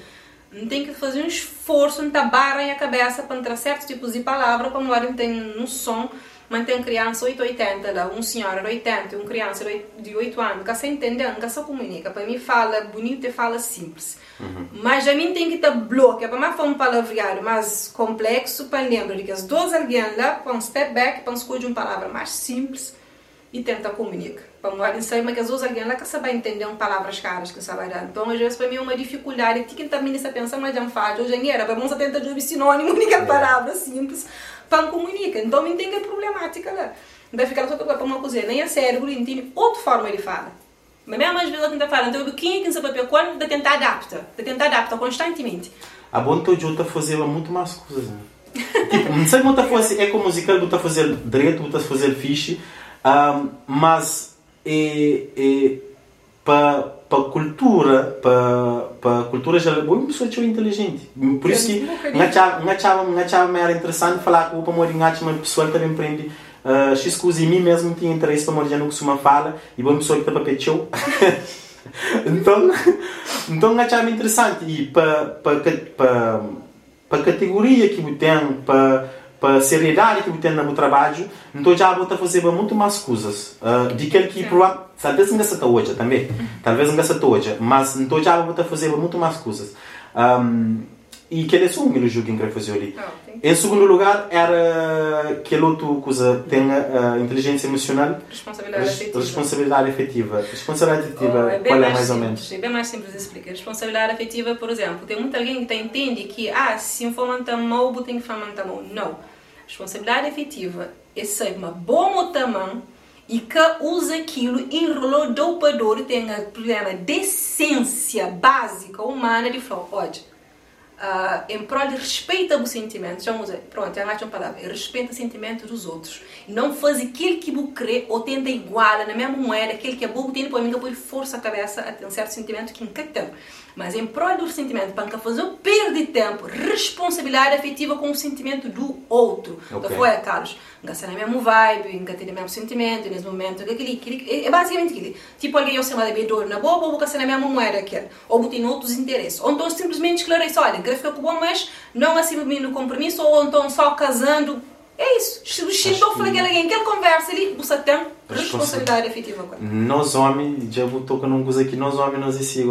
não tem que fazer um esforço, não tá barra a cabeça para entrar certos tipos de palavras, para não ter um som mas tem criança 880 lá, um senhor de 80 e uma criança de 8 anos, que se entendendo, que se comunica. Para mim fala bonito e fala simples. Uhum. Mas a mim tem que estar bloco, para mim foi um palavreado mais complexo, para lembrar de que as duas alguém lá, para um step back, para escolher uma palavra mais simples, e tenta comunicar. Para morar em cima, que às vezes alguém lá que sabe entender palavras caras que sabe dar. Então, às vezes, para mim é uma dificuldade. Que também está pensando, mas já faz. Hoje em dia, vamos tentar de sinônimo, única palavra simples, para comunicar. Então, me entende a problemática lá. Então, fica só para uma coisa, nem a cérebro entende outra forma de falar. Mas mesmo às vezes, eu falar, então, quem é que sabe quando de tentar adaptar, de tentar adaptar constantemente. A bom tu junta fazer muito mais coisas. Né? tipo, não sei como fazer, é como musical, tu fazer direito, tu fazer fixe, um, mas é, é para para cultura para para cultura já é uma pessoa é inteligente por isso que achava era interessante falar com o Pamori Ngati uma pessoa que também aprende uh, em mim mesmo tinha interesse para morrer no que uma fala e uma pessoa que está para então então não achava interessante e para para para para categoria que tem para para seriedade que tem no meu trabalho, então já vou fazer muito mais coisas. Uh, de que que prova, talvez não está hoje também, talvez não está hoje, mas então já vou fazer muito mais coisas. Um, e que é só um jogo que eu fazer ali. Oh, em segundo lugar, era aquele outro coisa tem uh, inteligência emocional, responsabilidade res, afetiva. Responsabilidade afetiva. Responsabilidade afetiva, oh, é qual é mais simples, ou menos? É bem mais simples de explicar. Responsabilidade afetiva, por exemplo, tem muita gente que entende que ah, se um for manter mal, tem que manter mal. Não Responsabilidade efetiva é ser uma boa motamã e que usa aquilo enrolou dopador tem um problema de essência básica humana de falar, olha, uh, em prol de respeita o sentimento, já usa, pronto, é uma palavra, respeita o sentimento dos outros. Não faz aquilo que você crê ou tenta igual na mesma moeda, aquele que é bom, tem para mim que força a cabeça a ter um certo sentimento que nunca tem. Mas em prol do sentimento, para não fazer perder tempo, responsabilidade afetiva com o sentimento do outro. Okay. Então foi, Carlos, não na mesma vibe, não tem o mesmo sentimento, nesse momento, aquele, aquele, é basicamente aquilo. Tipo, alguém eu chama de bebedor na boa, ou você na mesma moeda que ou tem outros interesses. Ou então simplesmente esclarece, olha, quero ficar com bom, mas não assim no compromisso, ou então só casando é isso. O X não foi alguém que ele conversa ali, você tem responsabilidade efetiva com Nós homens, já vou tocar num coisa aqui, nós homens nós assim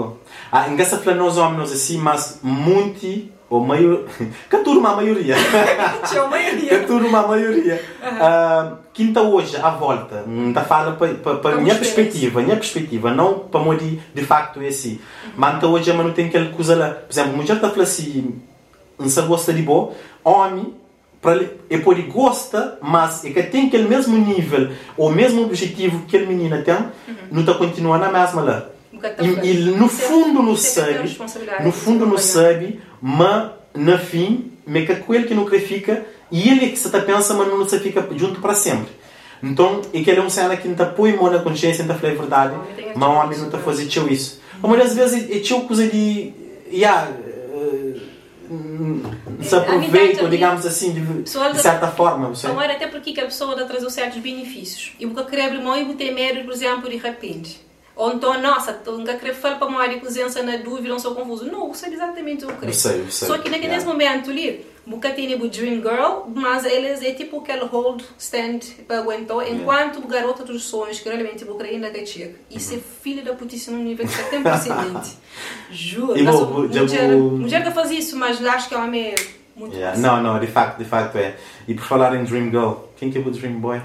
Ah, essa fala nós homens assim, mas muito ou maior, que turma a maioria. que a maioria. que turma a maioria. Uhum. Uh, quinta hoje à volta, da fala para para minha perspectiva, minha perspectiva, não para morir de facto é assim. Uhum. Mas hoje mas não tem aquela coisa lá, por exemplo, mulher está falando assim, não se gosta de boa, homem para é por ele gosta, mas é que tem aquele mesmo nível, ou mesmo objetivo que a menina tem, uhum. não está continuando na mesma lá. E, e no fundo não sabe, no fundo não sabe, mas na fim, me que com ele que nunca fica, e ele é que se está pensando, mas não se fica junto para sempre. Então, é que ele é um cena que não está põe mão na consciência, não está falando a verdade, mas o homem não está fazendo isso. Como às vezes é tio coisa de, yeah, se aproveitam, digamos assim, de, de certa forma. Você. Não era até porque a pessoa está trazer certos benefícios. E porque querer abrir mão e ter medo, por exemplo, de repente. Ou então, nossa, estou a querer falar para uma área cozinha na dúvida, não sou confuso. Não, sei exatamente o que eu sei, eu sei. Só que naquele yeah. momento ali, nunca tem o Dream Girl, mas eles é tipo aquele hold stand para aguentar, enquanto yeah. garota dos sonhos, que realmente vou querer ainda que Isso é filha da putíssima no nível que tem precedente. Juro. E vou, vou, mulher, vou... mulher que faz isso, mas acho que é uma muito yeah. Não, não, de facto, de facto é. E por falar em Dream Girl, quem que é o Dream Boy?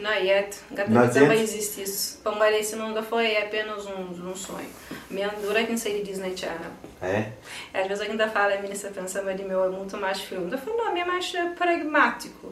Not yet. Not também existe isso. Esse nunca foi é apenas um, um sonho. Mesmo durante sei de Disney Channel. É? Às vezes ainda fala, a menina pensa, mas de meu é muito mais filme. Eu falo, não, é mais pragmático.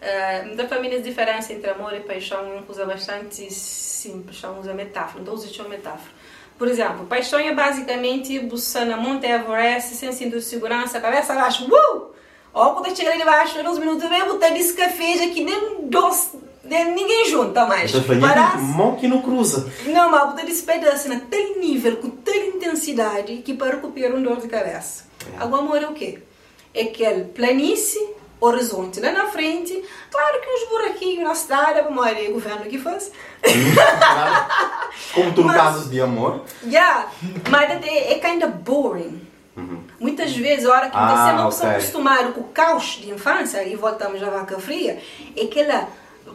Uh, da família, a diferença entre amor e paixão é coisa bastante simples. Usa metáfora, então usa uma metáfora. Por exemplo, paixão é basicamente você na Monte Everest, sem cinto de segurança, a cabeça abaixo, uh! Ó, quando chega ali embaixo, uns minutos, botar esse café já que nem doce ninguém junta mais. Parece... mão que não cruza. Não, mas esse pedaço na tal nível, com tal intensidade, que para recuperar um dor de cabeça. É. Agora, amor é o quê? É aquele planície, horizonte lá na frente. Claro que uns buraquinhos na estrada, como é o governo que faz. como tu no casos de amor. Yeah, mas é, é kind of boring. Uhum. Muitas vezes, a hora que ah, você não okay. se acostumar com o caos de infância, e voltamos à vaca fria, é aquela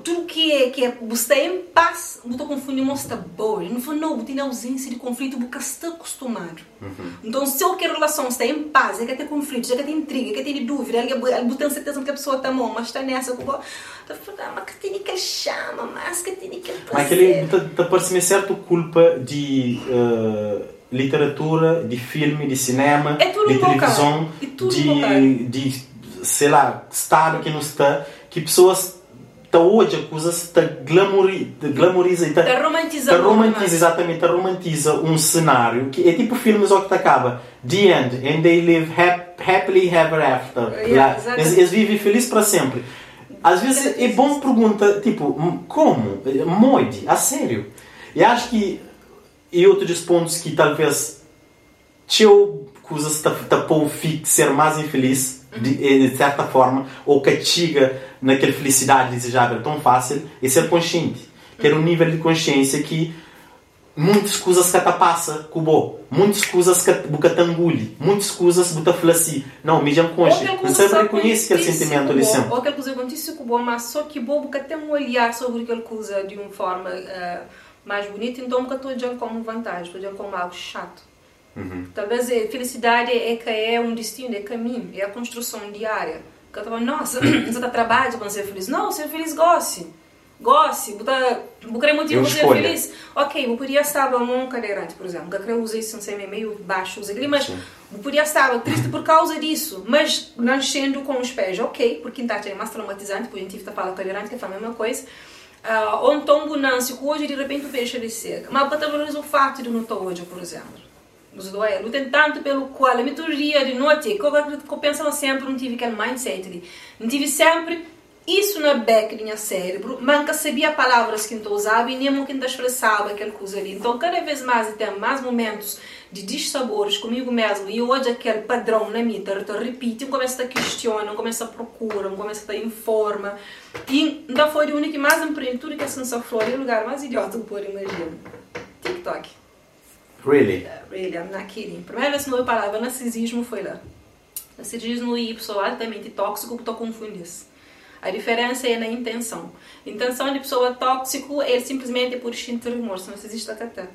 tudo que é, que é, você em paz, você confunde com está boa. No fundo, não, tem ausência de conflito, porque está acostumado. Uhum. Então, se eu quero relação está em paz, é que tem conflito, é que tem intriga, é que tem dúvida, é que tem certeza que a pessoa está bom, mas está nessa, que mas que tem que chama, mas que tem que Mas aquele, está parece-me certo culpa de... Uh literatura, de filme, de cinema, é de televisão, de, de, sei lá, estado que não está, que pessoas tá hoje acusas tá glamoriza, glamoriza tá, tá romantiza, tá romantiza exatamente, tá romantiza um cenário que é tipo filmes ao que te acaba. The end and they live hap, happily ever after. Yeah, eles, eles, vivem felizes para sempre. Às vezes é bom pergunta tipo como? Moide a sério? E acho que e outros pontos que talvez eu coisas tapou fique ser mais infeliz de, de, certa forma ou que chega naquela felicidade desejável tão fácil é ser consciente. Ter um nível de consciência que muitas coisas que passa cubo muitas coisas que buca tanguli muitas coisas buta flassi não me jam consciente não sempre reconhece aquele sentimento ali sempre. ou aquela coisa acontece cubo mas só que bo buca tem um olhar sobre aquela coisa de uma forma uh, mais bonito, então nunca estou dizendo como vantagem, estou dizendo como algo chato. Uhum. Talvez a felicidade é que é um destino, é caminho, é a construção diária. Que eu estava, nossa, você está trabalhando para ser feliz. Não, ser feliz goste. Goste, vou querer motivo para ser feliz. Ok, eu podia estar num cadeirante, por exemplo, eu usei isso um meio baixo, usei mas eu podia estar triste por causa disso, mas não enchendo com os pés, ok, porque está é mais traumatizante, porque a gente está falando cadeirante, que é a mesma coisa. Uh, ou então bonança que hoje de repente deixa de ser. Mas para valorizar o fato de não estar hoje, por exemplo. Os dois lutam tanto pelo qual a mitologia de noite, que eu penso sempre, não tive aquele mindset de, não tive sempre isso na back do meu cérebro, mas nunca sabia palavras que eu usava e nem que eu expressava aquela coisa ali. Então, cada vez mais, tem mais momentos de dissabores comigo mesmo e hoje aquele padrão na minha eu repito, eu começo a questionar, eu começo a procurar, eu começo a informa e ainda foi o único mais empreendedor que a Sensor Flor é o lugar mais idiota que pode imaginar. TikTok. Really? Uh, really, I'm not kidding. Primeira vez que eu palavra narcisismo foi lá. Narcisismo e pessoa altamente tóxico tu confundes. A diferença é na intenção. Intenção de pessoa tóxico é simplesmente por instinto de remorso. Não existe a até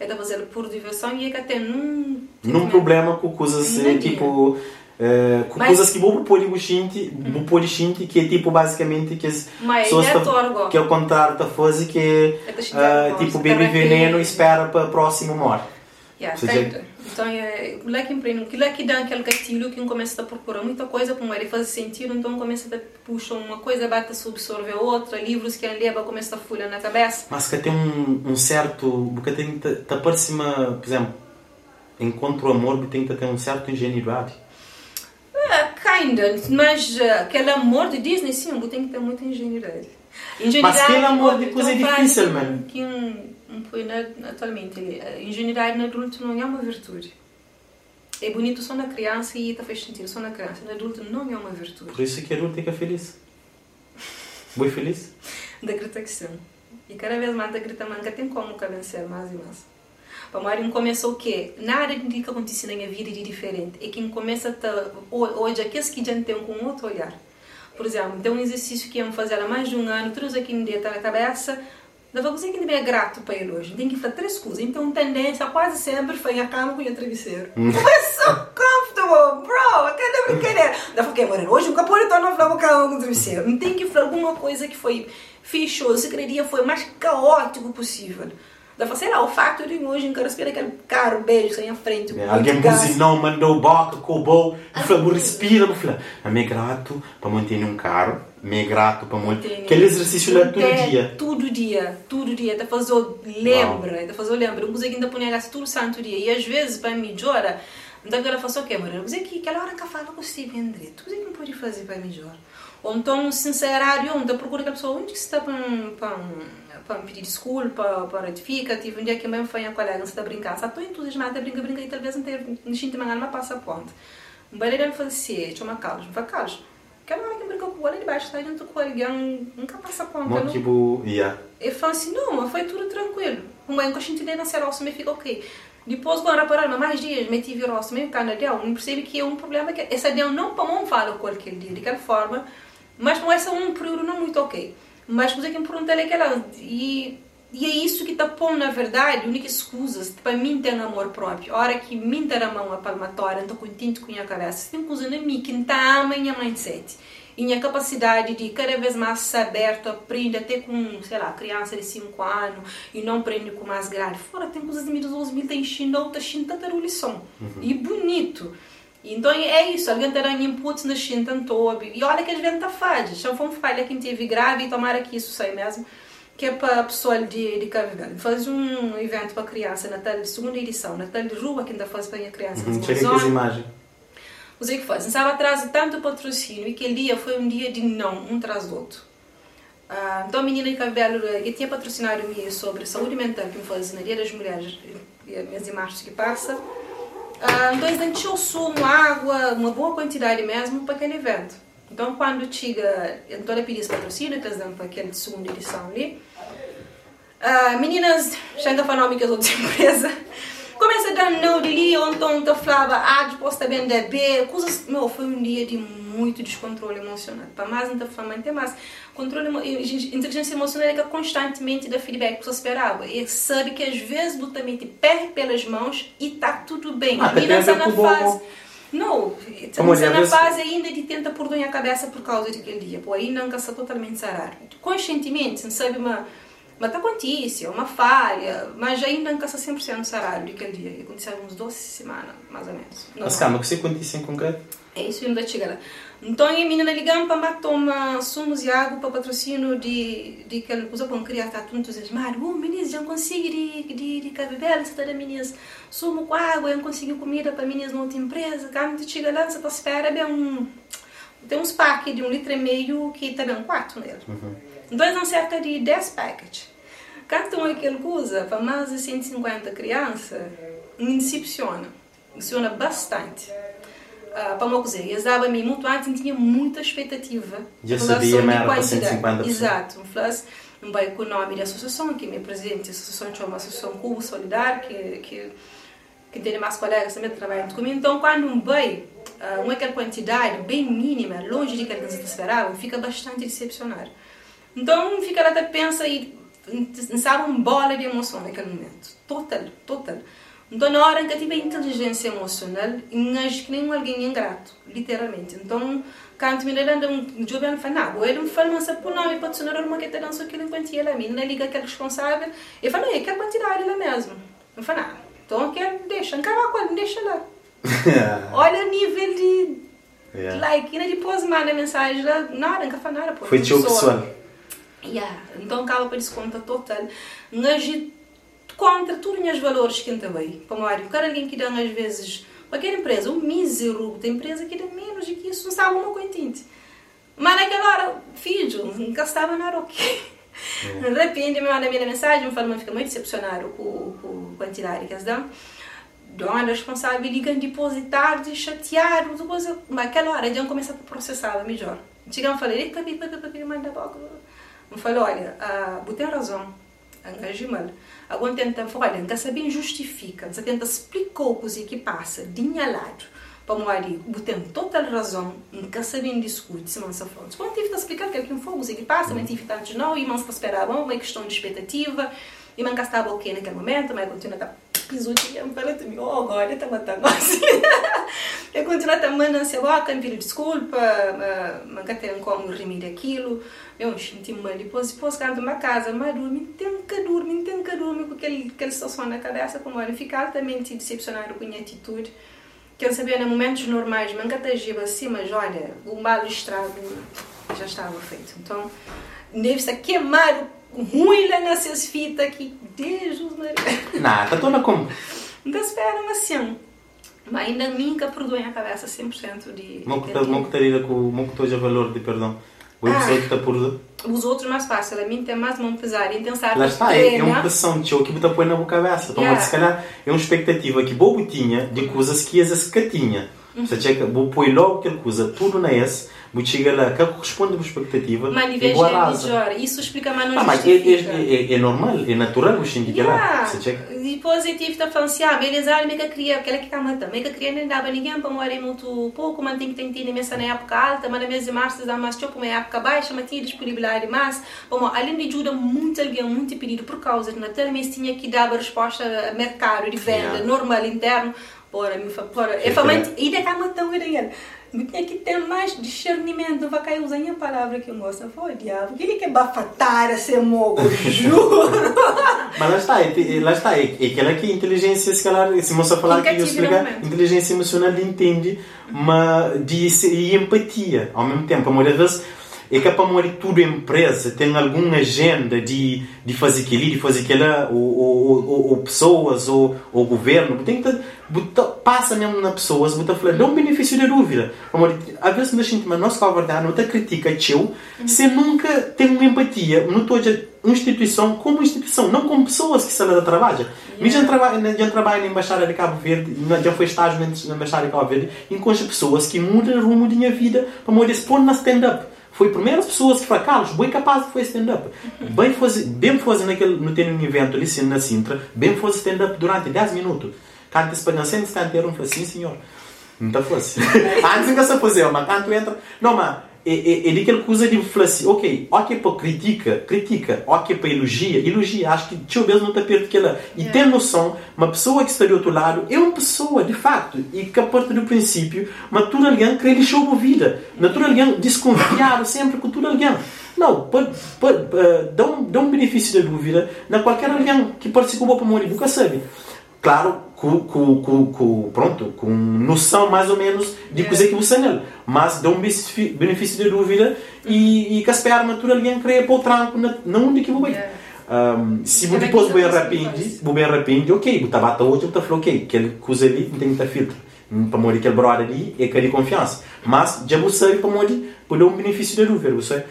é da fazer por diversão e é que até num num problema com coisas tipo uh, com Mas, coisas que vou pôr o xinte vou pôr xinte que é tipo basicamente que as pessoas que é o contrário da fase que é uh, tipo bebe veneno e espera para a próxima morte Yeah, seja, então, é, lá que empreende, que lá que dá aquele gatilho que um começa a procurar muita coisa como ele faz sentido, então começa a puxar uma coisa, bate a absorver outra, livros que ele leva, começa a folha na cabeça. Mas que tem um, um certo, porque tem que tá por cima, por exemplo, encontro o amor, tem que ter um certo ingenuidade. Uh, kinda, mas uh, aquele amor de Disney, sim, tem que ter muita ingenuidade mas aquele amor de coisa é difícil, mano. Que um, foi atualmente. A ingenuidade no adulto não é uma virtude. É bonito só na criança e está faz sentido só na criança. No adulto não é uma virtude. Por isso que adulto fica feliz. Muito feliz? da grita que sim. E cada vez mais da grita manca tem como vencer mais e mais. Para Mário começou o quê? Nada que acontece na minha vida de diferente. É quem começa a hoje aqueles que já tem com outro olhar. Por exemplo, tem um exercício que eu fazer há mais de um ano, trouxe aqui no dia na cabeça, Dava você que é grato para ele hoje. Tem que fazer três coisas. Então, tendência quase sempre foi a cama com o travesseiro. Hum. so comfortable, bro. Aquela brincadeira. Dava que, mano, hoje nunca pode tornar a cama com o travesseiro. Não tem que fazer alguma coisa que foi fixe, ou se queria foi mais caótico possível. Dá sei lá, o facto de hoje em cara respira aquele carro beijo sem a frente. É, alguém buzinou, mandou boca, cobou, falou, respira, falou, a me grato para manter um carro, me grato para manter. Aquele exercício lá todo dia. Todo dia, todo dia, tá fazendo lembra, tá fazendo lembra. Eu consegui ainda pôr todo santo dia. E às vezes, para mim, melhorar, então ela faz o quê, mano? Eu que aquela hora que eu falo Steve André, tudo que não pode fazer para melhorar. Ou então, sincerário, onde procura aquela pessoa, onde que está para para me pedir desculpa, para retificar. Tive um dia que mesmo foi a colega, se está a brincar, se estou entusiasmada, brinca, brinca, e talvez não tenha de manhã uma passaporte. Um baleiro me falou assim, uma calma, me falei, calma, que hora que brinca com o olho de baixo, está junto com alguém, nunca passa ponta. Não, tipo, yeah. Ele falou assim, não, foi tudo tranquilo. Um banho que a gente na serossa, me fica ok. Depois, quando reparar, mais dias, me tive roça, meio canadial, não percebe que é um problema que esse adião não para não fala qualquer dia, de qualquer forma, mas não é só um período não muito ok. Mas coisa que é importante é aquela. E, e é isso que está pondo, na verdade, a única excusa para mim ter amor próprio. A hora que mim ter a mão a palmatória, estou contente com a minha cabeça. Tem coisa na mim que não está a minha mindset. E minha capacidade de cada vez mais ser aberto, aprender até com, sei lá, criança de 5 anos e não aprende com mais grande. Fora, tem coisas de mim dos 2000, tem China, outra China, tanta lição. Uhum. E bonito. Então é isso, alguém terá inputs na China, tanto E olha que a gente está faz. Já foi falha que teve grave e tomara que isso saia mesmo. Que é para a pessoa de, de Verde. Faz um evento para criança, Natal de segunda edição, Natal de rua, que ainda faz para a criança. Uhum, chega as imagens. O que faz? Estava atrás de tanto patrocínio e aquele dia foi um dia de não, um atrás do outro. Uh, então a menina de cabelo que tinha patrocinado me sobre saúde mental que me faz na Dia das Mulheres e as minhas imagens que passa. Uh, então eles encheu sumo, água, uma boa quantidade mesmo para aquele evento. Então quando chega, então ela pediu esse patrocínio, eles para aquela segunda edição ali. Uh, meninas chegam para nome que as outras empresas Começa a dar não de ali, ontem eu falava, ah, depois também de B, coisas. Meu, foi um dia de muito descontrole emocional. Para mais, não estou até mais. Controle, inteligência emocional é que constantemente dá feedback você esperava. E sabe que às vezes tu também te perde pelas mãos e tá tudo bem. Ah, e nessa na fase. Não, estamos na fase ainda de tenta por a cabeça por causa daquele dia. Pô, aí não está totalmente sarar. Conscientemente, sabe, uma mas acontece, uma falha, mas ainda não caça 100% salário daquele dia. Aconteceu uns 12 semanas, mais ou menos. Mas calma, o que você acontece em concreto? É isso que ainda chega lá. Então menina ligando para tomar sumos e água para patrocínio de, de que ela usou para criar está tudo entusiasmado. Oh, meninas, já consigo de, de, de cabelo, você está meninas, sumo com água, eu consigo comida para meninas na outra empresa. Quando chega lá, você está espera, é um. Tem uns packs de um litro e meio que também um quarto nele. Uhum. Dois são cerca de 10 packets. É aquele que usa para mais de 150 crianças, me decepciona. Decepciona bastante. Uh, para uma coisa, eu usava me muito antes tinha muita expectativa. Já sabia mais para 150 Exato. Um flash, um bem com o nome da associação, que me presente, a associação chama Associação Cubo Solidário, que, que, que tem mais colegas também que trabalham comigo. Então, quando um bem, uh, uma aquela quantidade bem mínima, longe de que a gente esperava, fica bastante decepcionado. Então fica lá até pensa e sabe um bola de emoção naquele momento. Total, total. Então na hora em que eu tive a inteligência emocional, acho que nem alguém ingrato, literalmente. Então quando me lembro um jovem fala, não, ele me fala, mas por nome pode ser uma que dança que ele quantia lá, me liga aquele responsável, e fala, é que quantidade lá mesmo. Eu falo, não, então que deixa, encara com ele, deixa lá. Olha o nível de yeah. like, e depois manda mensagem lá, nada, nunca fala nada. Foi teu pessoal. Yeah. Então acaba para desconto total. Mas contra todos os valores que também. Como o cara alguém que dá às vezes qualquer empresa, um mísero tem empresa que dá menos do que isso, não sabe uma coitinte. Mas naquela hora, filho, nunca estava na ok. É. De repente me manda a minha mensagem, me fala, mas fica muito decepcionado com, com a quantidade que eles dão. Dona responsável liga depositar, de chatear, depois, mas aquela hora já começa a processar melhor. Chegam e papi, papi, manda pouco me falou, olha, uh, você tem razão, Angajimal. Agora tenta, olha, você bem justifica, você tenta explicar o que passa, de lado, para você tem total razão, nunca se bem discute, se mansa fonte. Quando tive que explicar que é um fogo, o que passa, não tive tanto não, e mansa esperava uma questão de expectativa, e manca estava ok naquele momento, mas continua a pisotear, me fala também, oh, agora está matando assim. eu continuo a mandar se agora, pedir desculpa, manca tem como remedir aquilo, eu senti mal depois depois canto uma casa mas dormi tem que dormir tem que dormir aquele aquela situação na cabeça como eu ficar altamente decepcionado com a minha atitude que eu sabia em momentos normais mas nunca agiva assim mas olha o mal estrago já estava feito então deve ser queimado ruim nessas fitas que Deus Maria nada estou na como então espera assim mas ainda nunca perdoem a cabeça 100% de... Não que estaria com o valor de perdão. O episódio está por. Os outros mais fácil, a mim tem mais mão pesada. Então, sabe? Lá está, é, é uma pressão tio que me põe na boca cabeça. Então, yeah. se calhar é uma expectativa que bobo tinha de coisas que as que tinha. Você checa, vou pôr logo aquela coisa, tudo na S, vou chegar lá, que corresponde à expectativa. Mas isso explica mais não ah, mas é, é, é, normal, é natural o sentir que lá. E positivo está falando assim, ah, beleza, ah, mega cria, aquela que está matando, mega cria nem dava ninguém para morar muito pouco, mas tem que ter na mesa na época alta, mas na mesa de março dá mais tipo uma época baixa, mas tinha disponibilidade mais. Bom, além de ajuda muito alguém, muito pedido por causa de Natal, mas tinha que dar a resposta a mercado de venda, normal, interno, Bora, me bora. É famante, e da cama tão grande. Tinha que ter mais discernimento. Não vai cair usando a palavra que eu gosto. Foi, diabo. Que ele quer bafatar esse mogo, juro. Mas lá está, é, lá está. É, é aquela que inteligência, se calhar, se moça falar que eu explicar, inteligência emocional entende, mas de, e empatia ao mesmo tempo. A maioria das vezes é que para morrer tudo empresa tem alguma agenda de, de fazer aquilo, de fazer aquilo, ou, ou, ou, ou pessoas, ou, ou governo, tem que passa mesmo nas pessoas, buta falar, dá um benefício da dúvida. Amor, às vezes nós sentimos, mas nós, com a verdade, não está critica teu, você nunca tem uma empatia, não estou uma instituição como instituição, não como pessoas que estão a trabalhar. Yeah. já trabalho, já trabalho na Embaixada de Cabo Verde, já foi estágio na Embaixada de Cabo Verde, encontro pessoas que mudam o rumo da minha vida para se pôr na stand-up foi primeiras pessoas que falaram, Carlos, bem capaz de fazer stand-up. Bem fazer, bem fazer naquele, no ter um evento ali na Sintra, bem fazer stand-up durante 10 minutos. Canta espanhol, sem estar inteiro, falei, sim senhor. Não está fácil. Antes nunca se fazer, mas quando entra, não, mas é, é, aquela coisa de falar assim, ok, ok para critica, critica, ok para elogia, elogia, acho que tio mesmo não está perto daquela. E yeah. ter noção, uma pessoa que está do outro lado é uma pessoa, de facto, e que a partir do princípio, mas tudo alguém quer lixou a vida, tudo alguém desconfiar sempre com tudo alguém. Não, pode, pode, uh, dá, um, dá um benefício da dúvida na qualquer alguém que participou para morrer, nunca sabe. Claro, com, com, com, com, pronto, com noção mais ou menos de coisa que você nele. Mas dá um benefício de dúvida e, e que espera natura alguém cria para o tranco na onde que vou ir. Um, se você depois vou arrepende, vou bem arrepende, ok, você bata hoje, você falou, ok, aquele coisa ali não tem ter filtro. Para morrer aquele brother ali é aquele confiança. Mas já você sabe para morrer, por dar um benefício de dúvida, você.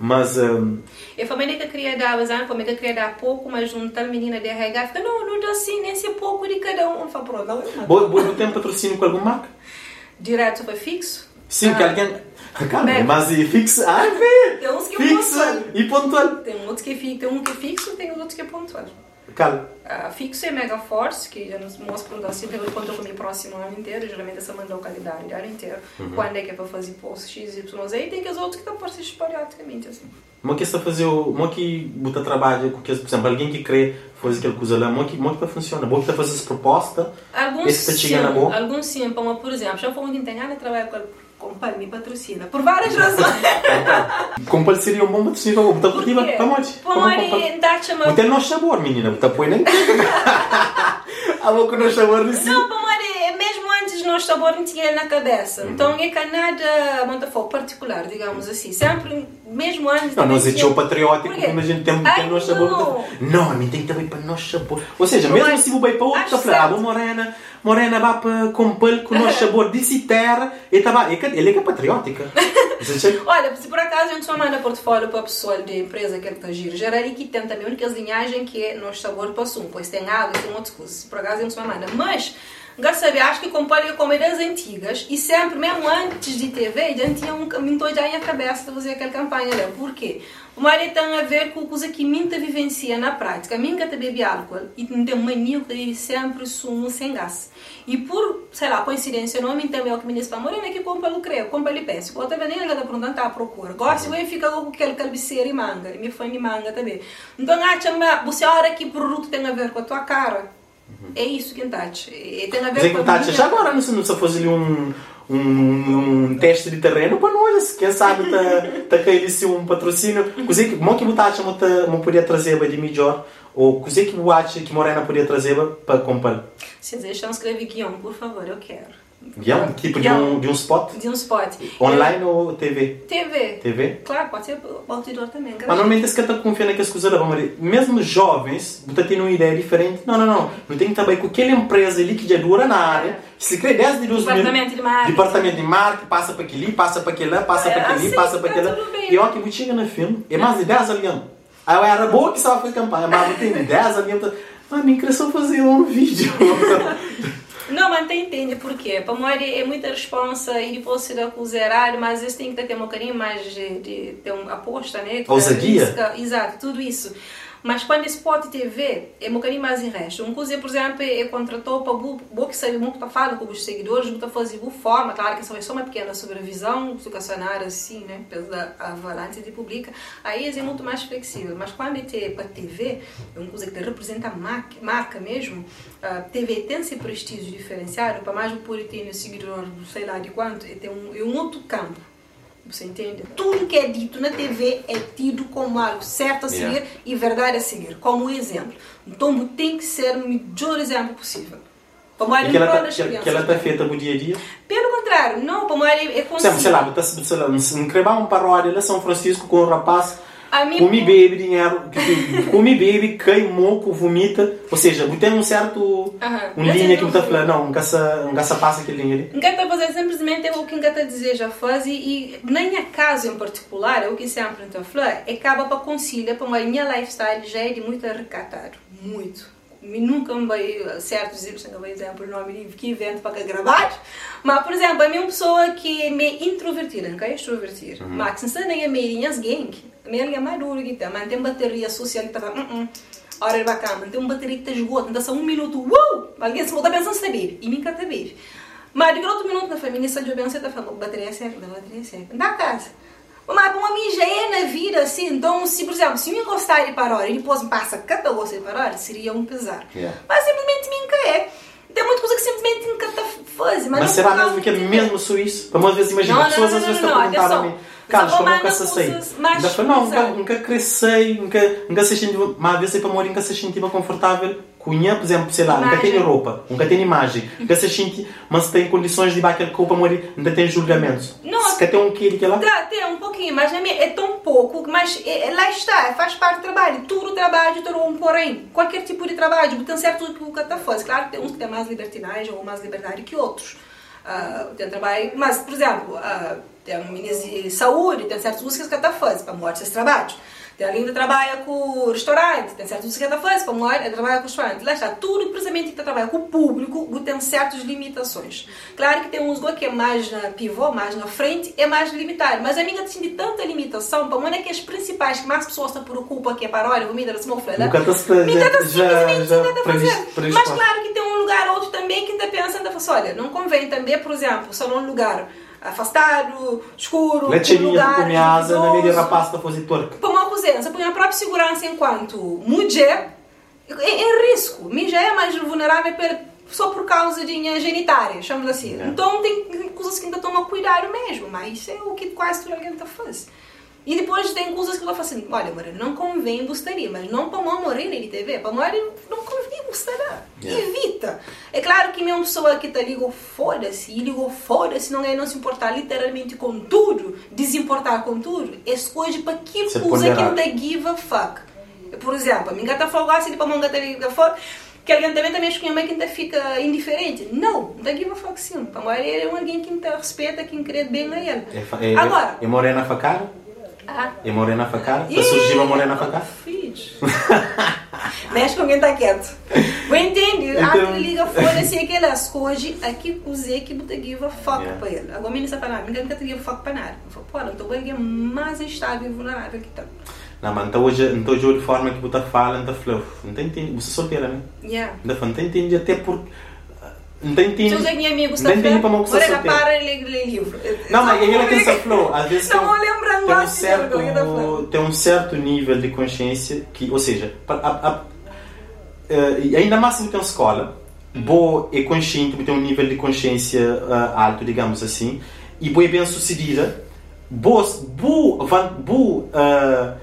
Mas. Um... Eu falei que queria dar, mas eu falei que queria dar pouco, mas um tal menina de RH fica, não, não dá assim, nem se pouco de cada um. Eu falo, pronto, não. Boa, boa, tem patrocínio com alguma marca? Direto foi fixo? Sim, ah. que alguém. Calma, mas e fixo. Ah, vê! Tem uns que fixo e pontual. Tem outros que, tem um que é fixo, tem outros que é pontual. Cal? A Fixo é Mega Force, que já nos mostra o assim, eu encontro comigo próximo ano inteiro, geralmente essa manda localidade o ano inteiro. Uhum. Quando é que é para fazer post X, Y, Z, e tem que os outros que estão por si esporadicamente, assim. Mo que está fazer o. Mo que buta trabalho que, por exemplo, alguém que crê fazer aquela coisa lá, mo que, mo que tá funciona. Mo que está fazendo essa proposta. Alguns esse tá sim, alguns sim, como por exemplo, já fomos entender a trabalhar com Compal me patrocina. Por várias razões. Compal seria um bom patrocínio. Está por ti, onde? Pomari, dá-te-me... Tem nosso sabor, menina. Está põe nem... A boca no sabor de si. Não, Pomari, mesmo antes do nosso sabor não tinha na cabeça. Uhum. Então é que nada, muito fogo particular, digamos assim. Sempre, mesmo antes... Não, nós é tinha... patriótico, imagina, tem, tem nosso sabor. Não, a mim tem também para nosso sabor. Ou seja, mesmo se vou bem para outro, está a falar, ah, morena morena vai para compor com o nosso sabor de terra e tava, ele é que é patriótica. Olha, se por acaso a gente só manda portfólio para a pessoa de empresa que está giro, já ali que tem também únicas linhagens que é nosso sabor para um, pois tem água e tem outras coisas. Se por acaso a gente só manda. Mas acho que compõe comédias antigas e sempre, mesmo antes de TV, gente tinha um caminho já em cabeça de fazer aquela campanha. Né? Por quê? O marido tem a ver com coisa que minta vivencia na prática. Minha te bebe álcool e tem mania de beber sempre sumo sem gás. E por, sei lá, coincidência, não me entendeu que o ministro falou, morena que compra o creu, compra ele peço. Ou também nem está perguntando, tá à procura. Gosta, eu fica com aquele calbiceiro e manga. E me fã de manga também. Então, acha, você olha que produto tem a ver com a tua cara. É isso que Tati. Tem a ver com a Tati, já agora, não se, não se fosse ali um um, um, teste de terreno para nós, quem sabe tá, tá cair se um patrocínio. Que mo que botacha mo tá mo podia trazer de melhor ou così que boacha que Morena podia trazer para comprar. Se deixar escrever guião, por favor, eu quero. Guião? Tipo de um, de um spot? De um spot. Online é. ou TV? TV. TV? Claro, pode ser outdoor também. Mas normalmente esse que está confiando naquelas coisas lá, mesmo jovens, você tem uma ideia diferente. Não, não, não. Não tem que bem com aquela empresa ali que já dura na área. É. Se crê 10 de 12 Departamento de marketing. Departamento de marketing, passa para aquele, passa para aquele, passa é, para aquele, assim, passa para tá aquele. E ó, que chega no filme, é mais de 10 alianos. Aí eu era boa que estava fazendo campanha, mas tem 10 alianos. Ah, me cresceu fazer um vídeo. Não, mas tem entende por quê? Para nós é muita responsa e depois se dá zerado, mas isso tem que ter um bocadinho mais de, de ter uma aposta, né? Ousadia? Exato, tudo isso. Mas quando esse pode TV é um bocadinho mais em resto. Um coisa, por exemplo, é contratou para o que sabe muito falar com os seguidores, muito fazer boa forma, claro que essa é só uma pequena sobrevisão educacional assim, né, pela avalanche de publica, aí é muito mais flexível. Mas quando é para TV, é uma coisa que representa a marca mesmo, a TV tem esse prestígio diferenciado, para mais o puritino seguidor, sei lá de quanto, é um, é um outro campo. Você entende? Tudo que é dito na TV é tido como algo certo a seguir yeah. e verdade a seguir, como exemplo. Então tem que ser o melhor exemplo possível. E que ela está que, que ela está feita no dia a dia? Pelo contrário, não, ela é consciente. Sei lá, sei lá, se increvar um paródia São Francisco com um rapaz Come bebe dinheiro, come bebe, queimou, vomita. Ou seja, tem um certo. Uh -huh. Um linha que está falando, não, nunca se, nunca se passa aquele linha ali. Nunca está fazer simplesmente o que nunca dizer já faz e, na minha casa em particular, o que sempre estou a falar, acaba para conciliar para uma minha lifestyle já é de muito recatado. Muito nunca me veio certo dizer, não vou exemplo, o nome de que evento para gravar, mas, por exemplo, a minha pessoa que é meio introvertida, não é extrovertida, uhum. mas se não é meio gang, a minha é madura, que tá, mas tem bateria social que está uh -uh. hora de bacana, tem uma bateria que está esgota, então só um minuto, uh! alguém se volta pensando se bebe, e nunca te bebe. Mas de outro minuto na família, se a você está falando, bateria é certa, bateria é certa, na casa. Uma é na vida, assim. Então, se, por exemplo, se me encostar e parar e depois me passa cada você parar, seria um pesar. Yeah. Mas simplesmente me encaé. Tem muita coisa que simplesmente nunca faz. Mas, mas será mesmo que é mesmo suíço? Para muitas vezes, imagina, pessoas às vezes estão a perguntar a mim. Carlos, como nunca se sei? Não, nunca, nunca cresci, nunca, nunca se sentiu, mas às vezes para morrer nunca se sentiu confortável cunha, por exemplo, sei lá, nunca tem roupa, nunca tem imagem, nunca se sente, mas tem condições de bater roupa morrer, nunca tem julgamentos. Não, se tem um quilo que lá? Dá, tem um pouquinho, mas é tão pouco, mas é, é, lá está, faz parte do trabalho. Tudo trabalho tem um porém. Qualquer tipo de trabalho, tem certo que o que está faz. Claro que tem uns que têm mais liberdade ou mais liberdade que outros. Uh, tem trabalho, mas, por exemplo, uh, tem um ministro de saúde, tem certos usos que está faz para morte esses trabalhos. Tem alguém que trabalha com restaurante, tem certos que faz, como é, trabalha com restaurante. Lá está, tudo precisamente que trabalha com o público tem certas limitações. Claro que tem uns que é mais na pivô, mais na frente, é mais limitado. Mas a minha tem de tanta limitação, para uma é que as principais que mais pessoas se preocupam, que é para olha, comida da smoflada. Nunca está já, já fazer. Mas claro que tem um lugar outro também que ainda pensa, ainda fala olha, não convém também, por exemplo, só num lugar afastado, escuro, Letinha, lugar comiasa, na para fazer torque. Para uma coisa, põe a própria segurança enquanto mulher em, em risco. Mim já é mais vulnerável só por causa de minha genitária, chamamos assim. É. Então tem coisas que ainda tomam cuidado mesmo, mas isso é o que quase toda a gente faz. E depois tem coisas que ela fala assim, olha, agora não convém gostaria, mas não para não morrer na TV, para morrer não convém gostaria. Yeah. Evita. É claro que uma pessoa que está ligou foda-se, e ligou foda-se, não é não se importar literalmente com tudo, desimportar com tudo, escolhe para que coisa que não dá give a fuck. Por exemplo, a minha gata falou assim, para a minha gata liga fuck, que alguém também também minha mãe que ainda fica indiferente. Não, não give a fuck sim. Para morrer é alguém que respeita, que crê bem a ele. É, é, Agora, é morena facar? Ah. E morena facar? Para surgir uma morena facar? Fiz. Mexe com quem está quieto. Vou entender. Ah, então... Ah, liga foda-se aquelas coisas aqui usei que botar give a fuck yeah. para ele. Agora menina está falando, ninguém nunca give a fuck para nada. Eu falo, pô, então vai é mais estável e vulnerável que está. Não, mas então hoje, então hoje de forma que você fala, então falou, não tem entendido, você é solteira, né? Yeah. Não tem entendido até porque não tem tempo. Se os amigos não tem para uma coisa para ler livro. Não, mas ele tem essa flor. Às vezes não tem, lembrando tem um certo tem um certo nível de consciência que, ou seja, a, a, a, uh, ainda mais se tem uma escola boa e consciente, tem um nível de consciência uh, alto, digamos assim, e boa e bem sucedida, boa, boa, boa, uh,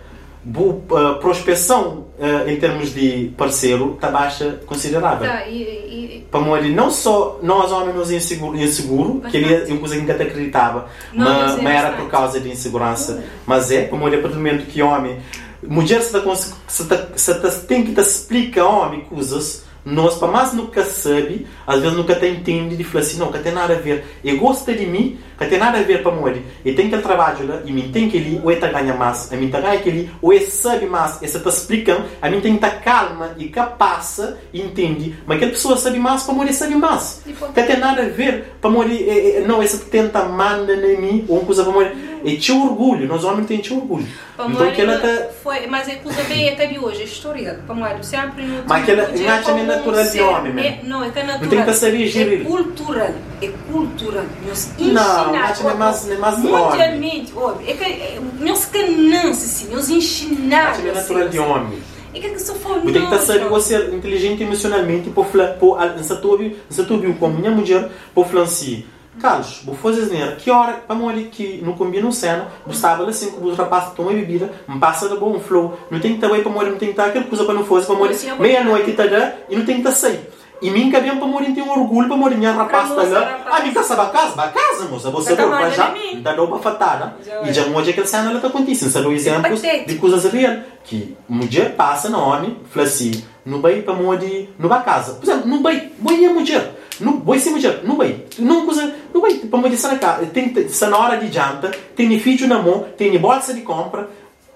boa uh, prospecção uh, em termos de parceiro está baixa considerável. Tá, e, e... Para morrer, não só nós homens nos inseguro, inseguro que ele é uma coisa que nunca acreditava, mas, mas era por causa de insegurança. Mas é, para morrer, a partir do momento que homem, mulher se, tá, se, tá, se tá, tem que te explicar homem coisas nós, para mais nunca sabe, às vezes nunca tem entende de falar assim, não, que tem nada a ver. E gosta de mim, que tem nada a ver para morrer. E tem aquele trabalho lá, e mim tem que ele, ou é ganha mais, a mim ganha aquele, ou é sabe mais, e você está explicando, a mim tem que estar calma e capaz, e entende, mas aquela pessoa sabe mais, para morrer sabe mais. Que tem nada a ver para morrer, não, essa tenta manda em mim, ou uma coisa para morrer. E tinha orgulho, nós homens temos orgulho. então que ela tá... foi, mas é coisa bem é que de hoje, a história, para morrer, sempre Mas aquela, acha é natural de homem, é, Não, é que é natural. Não tem que saber gerir. É cultural, é cultural. Nós não, acho que é mais, é mais Mundialmente, óbvio. É que nós canamos, assim, nós ensinamos. Que é natural de homem. É que só for Tem que saber você inteligente emocionalmente, por falar, por, se tu viu com minha mulher, por falar assim, Carlos, vou fazer dinheiro. Que hora, para morrer que não combina um cena, gostava assim, que os rapazes tomam bebida, me passa de bom flow. Não tem que estar aí para morrer, não tem que estar aquela coisa para não fazer, para morrer meia-noite e tal, e não tem que estar sair. E mim cabia para morrer, tem um orgulho para morrer, minha rapaz está lá. Ah, mim caça a casa, a casa, moça, você deu para já, dá uma fatada. E já hoje aquele cena ela está acontecendo, sabe exemplos de coisas reais. Que mulher passa na homem, fala assim, não vai para morrer, não vai casa. Por exemplo, não vai, vai a mulher. Não vai ser mulher, não vai. Não coisa, não vai para morrer na casa. Tem hora de janta, tem filho na mão, tem bolsa de compra.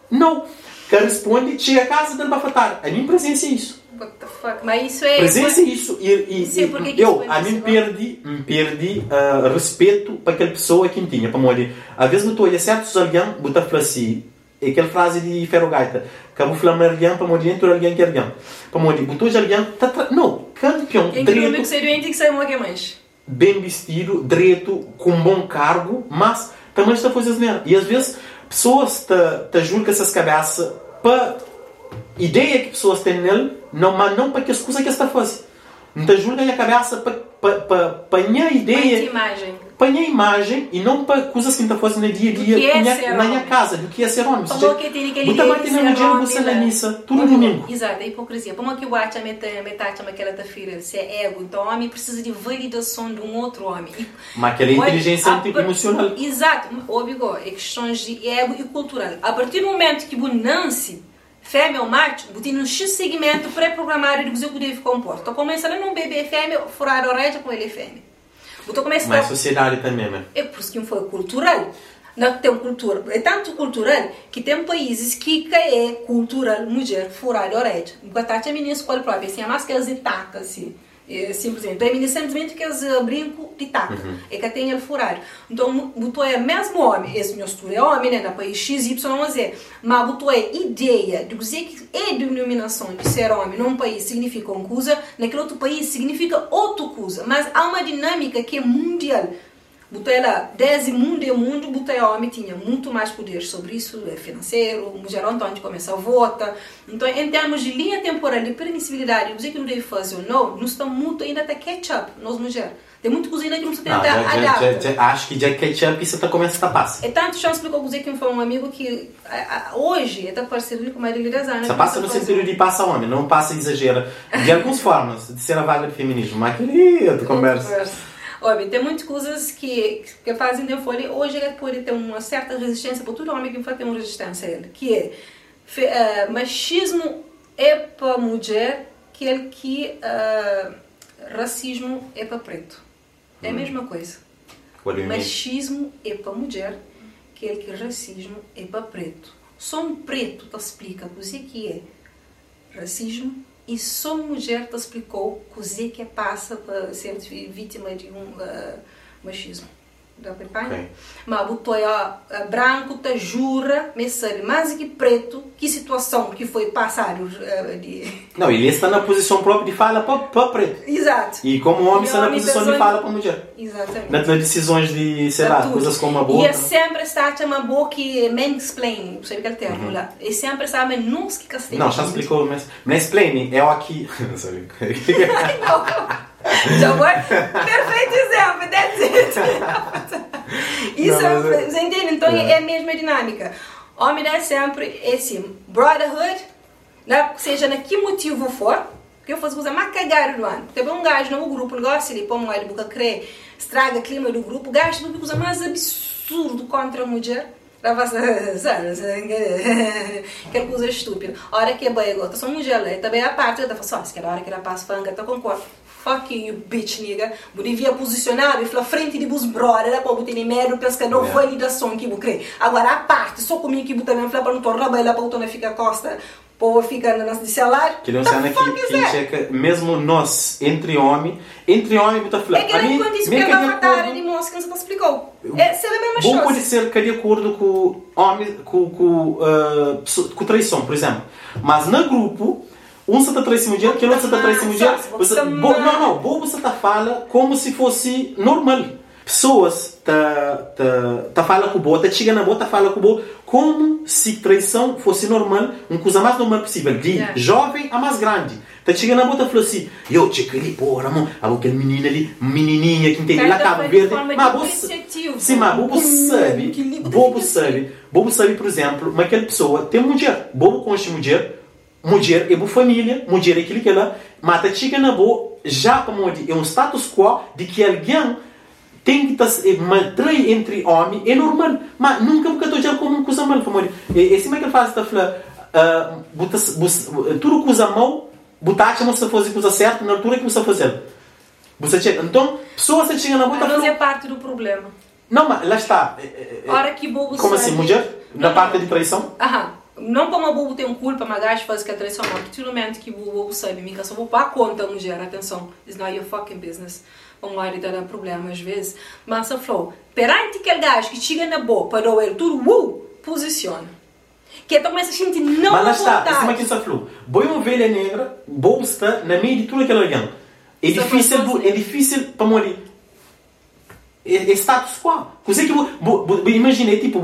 Não. Que responde, chega a casa, dando para fatar. A minha presença é isso. What the fuck? Mas isso é. Presença é isso. E, e, eu, a mim, perdi, me perdi uh, respeito para aquela pessoa que tinha. Para morrer. Às vezes, eu estou a certos alguém, botar assim. É aquela frase de Ferrogaita. Que eu vou falar alguém para morrer entre alguém que é alguém. Para morrer. Botou alguém. Tá. Não, campeão. Direito, que seria que sai uma mais? Bem vestido, direito, com bom cargo, mas também está a fazer E às vezes, pessoas te, te julgam essas cabeças para ideia que pessoas têm nele, não, mas não para que as coisas que está fazendo. Não te julga a cabeça para para a ideia. Para a imagem. Para a imagem e não para coisas que está fazendo no dia a dia é na minha casa, do que é ser homem. Como que tem aquele Você ter mesmo dia você na missa, tudo domingo. Exato, a hipocrisia. Como que o acha metade aquela da filha se é ego, então o homem precisa de validação de um outro homem. Mas aquela inteligência tipo emocional. Exato, óbvio, é questões de ego e cultural. A partir do momento que o nasce fêmea ou macho, tem um X segmento pré-programado de que deve compor. Estou começando num bebê fêmea, furar a orelha com ele fêmea. Estou começando... Mas a sociedade também, né? É por isso que foi cultural. Não tem cultura. É tanto cultural que tem países que é cultural mulher furar a orelha. Enquanto a minha escola própria, assim, é mais que as itacas, assim. É, simplesmente. Então, é simplesmente que eles brinco de taca. Uhum. É que tem ele furado. Então, botou é mesmo homem, esse meu estudo é homem, né? Na país X, Y, Z. Mas botou é ideia de dizer que é denominação de ser homem num país significa uma coisa, naquele outro país significa outra coisa. Mas há uma dinâmica que é mundial. Botei lá, desde mundo e mundo, botei homem tinha muito mais poder sobre isso, é financeiro, mulher então a gente começa a votar. Então, em termos de linha temporal de permissibilidade, dizer que não deve fazer ou não, nós estamos muito ainda até catch-up, nós mulheres. Tem muito cozinha que não se tenta adaptar. Acho que já catch-up isso está começando a passar. É tanto chance explicou dizer que foi um amigo que a, a, hoje está parceiro com de 10 anos. Só passa no sentido de passa homem, não passa exagera. De algumas formas, de ser a vaga de feminismo. Mas querido, conversa. Olha, tem muitas coisas que, que fazem de folha. Hoje ele pode ter uma certa resistência, para todo homem que vai ter uma resistência a ele, que é uh, machismo é para mulher, que é que uh, racismo é para preto. É a hum. mesma coisa. Machismo é para mulher, que é que racismo é para preto. Só um preto te explica o que é racismo e só mulher te explicou que é passa para ser vítima de um uh, machismo da okay. mas botou a, branco te jura mas mais que preto que situação que foi passado uh, de não ele está na posição própria de fala para, preto exato e como homem está na posição de fala para mulher exatamente nas decisões de sei lá coisas como a boca e é sempre está uma boca que mansplain sabe aquele termo uhum. lá e sempre está mas não que castigo não já explicou mas mansplaining é o aqui sorry. Não já foi? Perfeito exemplo, that's it. Isso não, é, você entende? Então é. é a mesma dinâmica. Homem é sempre esse brotherhood, né? seja na que motivo for, que eu faço coisa mais cagar do ano. Teve um gajo no grupo, gosta de pôr uma boca crer, estraga o clima do grupo, gajo não coisa mais absurdo contra a mulher. Passar, sabe? Aquela coisa estúpida. A hora que é bem agora, só um gelo, também a parte, eu falo, só, se a hora que ela passa fanga, eu concordo. Fuck you, bitch, nigga. Eu devia posicionar e falar frente de bus brother, para botar em merda, pescar não validação que eu creio. Agora, a parte, só comigo que eu também falar para não tornar lá para o ficar costa povo fica na nossa salário. Que não cena que, que checa, mesmo nós, entre homens, entre homens, está falando. É que não acontece que a avatar de moça que não explicou. É, ser a mesma coisa. pode ser que de acordo com homem, com, com, uh, com traição, por exemplo. Mas no grupo, um está traição mulher, aquele outro está traição mulher. Não, não, bobo você está fala como se fosse normal pessoas tá, tá, tá fala com o boa, tá chegando na boa, tá fala com o boa, como se traição fosse normal, uma coisa mais normal possível, de yeah. jovem a mais grande. Tá chegando na boa, tá falando assim, eu te queria porra, mano, aquele menino ali, menininha que tem lá Cabo Verde, mas você, sim, mas bobo sabe, bobo sabe, bobo sabe, por exemplo, uma aquela pessoa tem mulher, bobo consta mulher, mulher é boa família, mulher é aquilo que ela, mas tá chegando na boa, já como é um status quo de que alguém tem que estar matrai entre homem é normal. Mas nunca me estou já como coisa mal como é assim que faz está falando uh, tudo coisa mal botar chama se fosse coisa certa na altura que você fazer você chega. Então pessoa se chega na boca fazer parte do problema. Não mas lá está. Hora que bobo como assim mulher na parte de traição? Aham não para uma bobo ter um culpa, mas gajo faz que a traição não. Que no momento que o bobo sabe, me só vou para conta, mulher, atenção, it's not your fucking business o marido dá problema às vezes, mas a falou, perante aquele gajo que chega na boa para o ele tudo, uh, posiciona. Que então começa a sentir não Mas lá está, é que você falou. Boa ovelha negra, bolsa na meio de tudo aquele alguém. É difícil, é difícil para morrer. É, é status quo. Você que imaginei, tipo,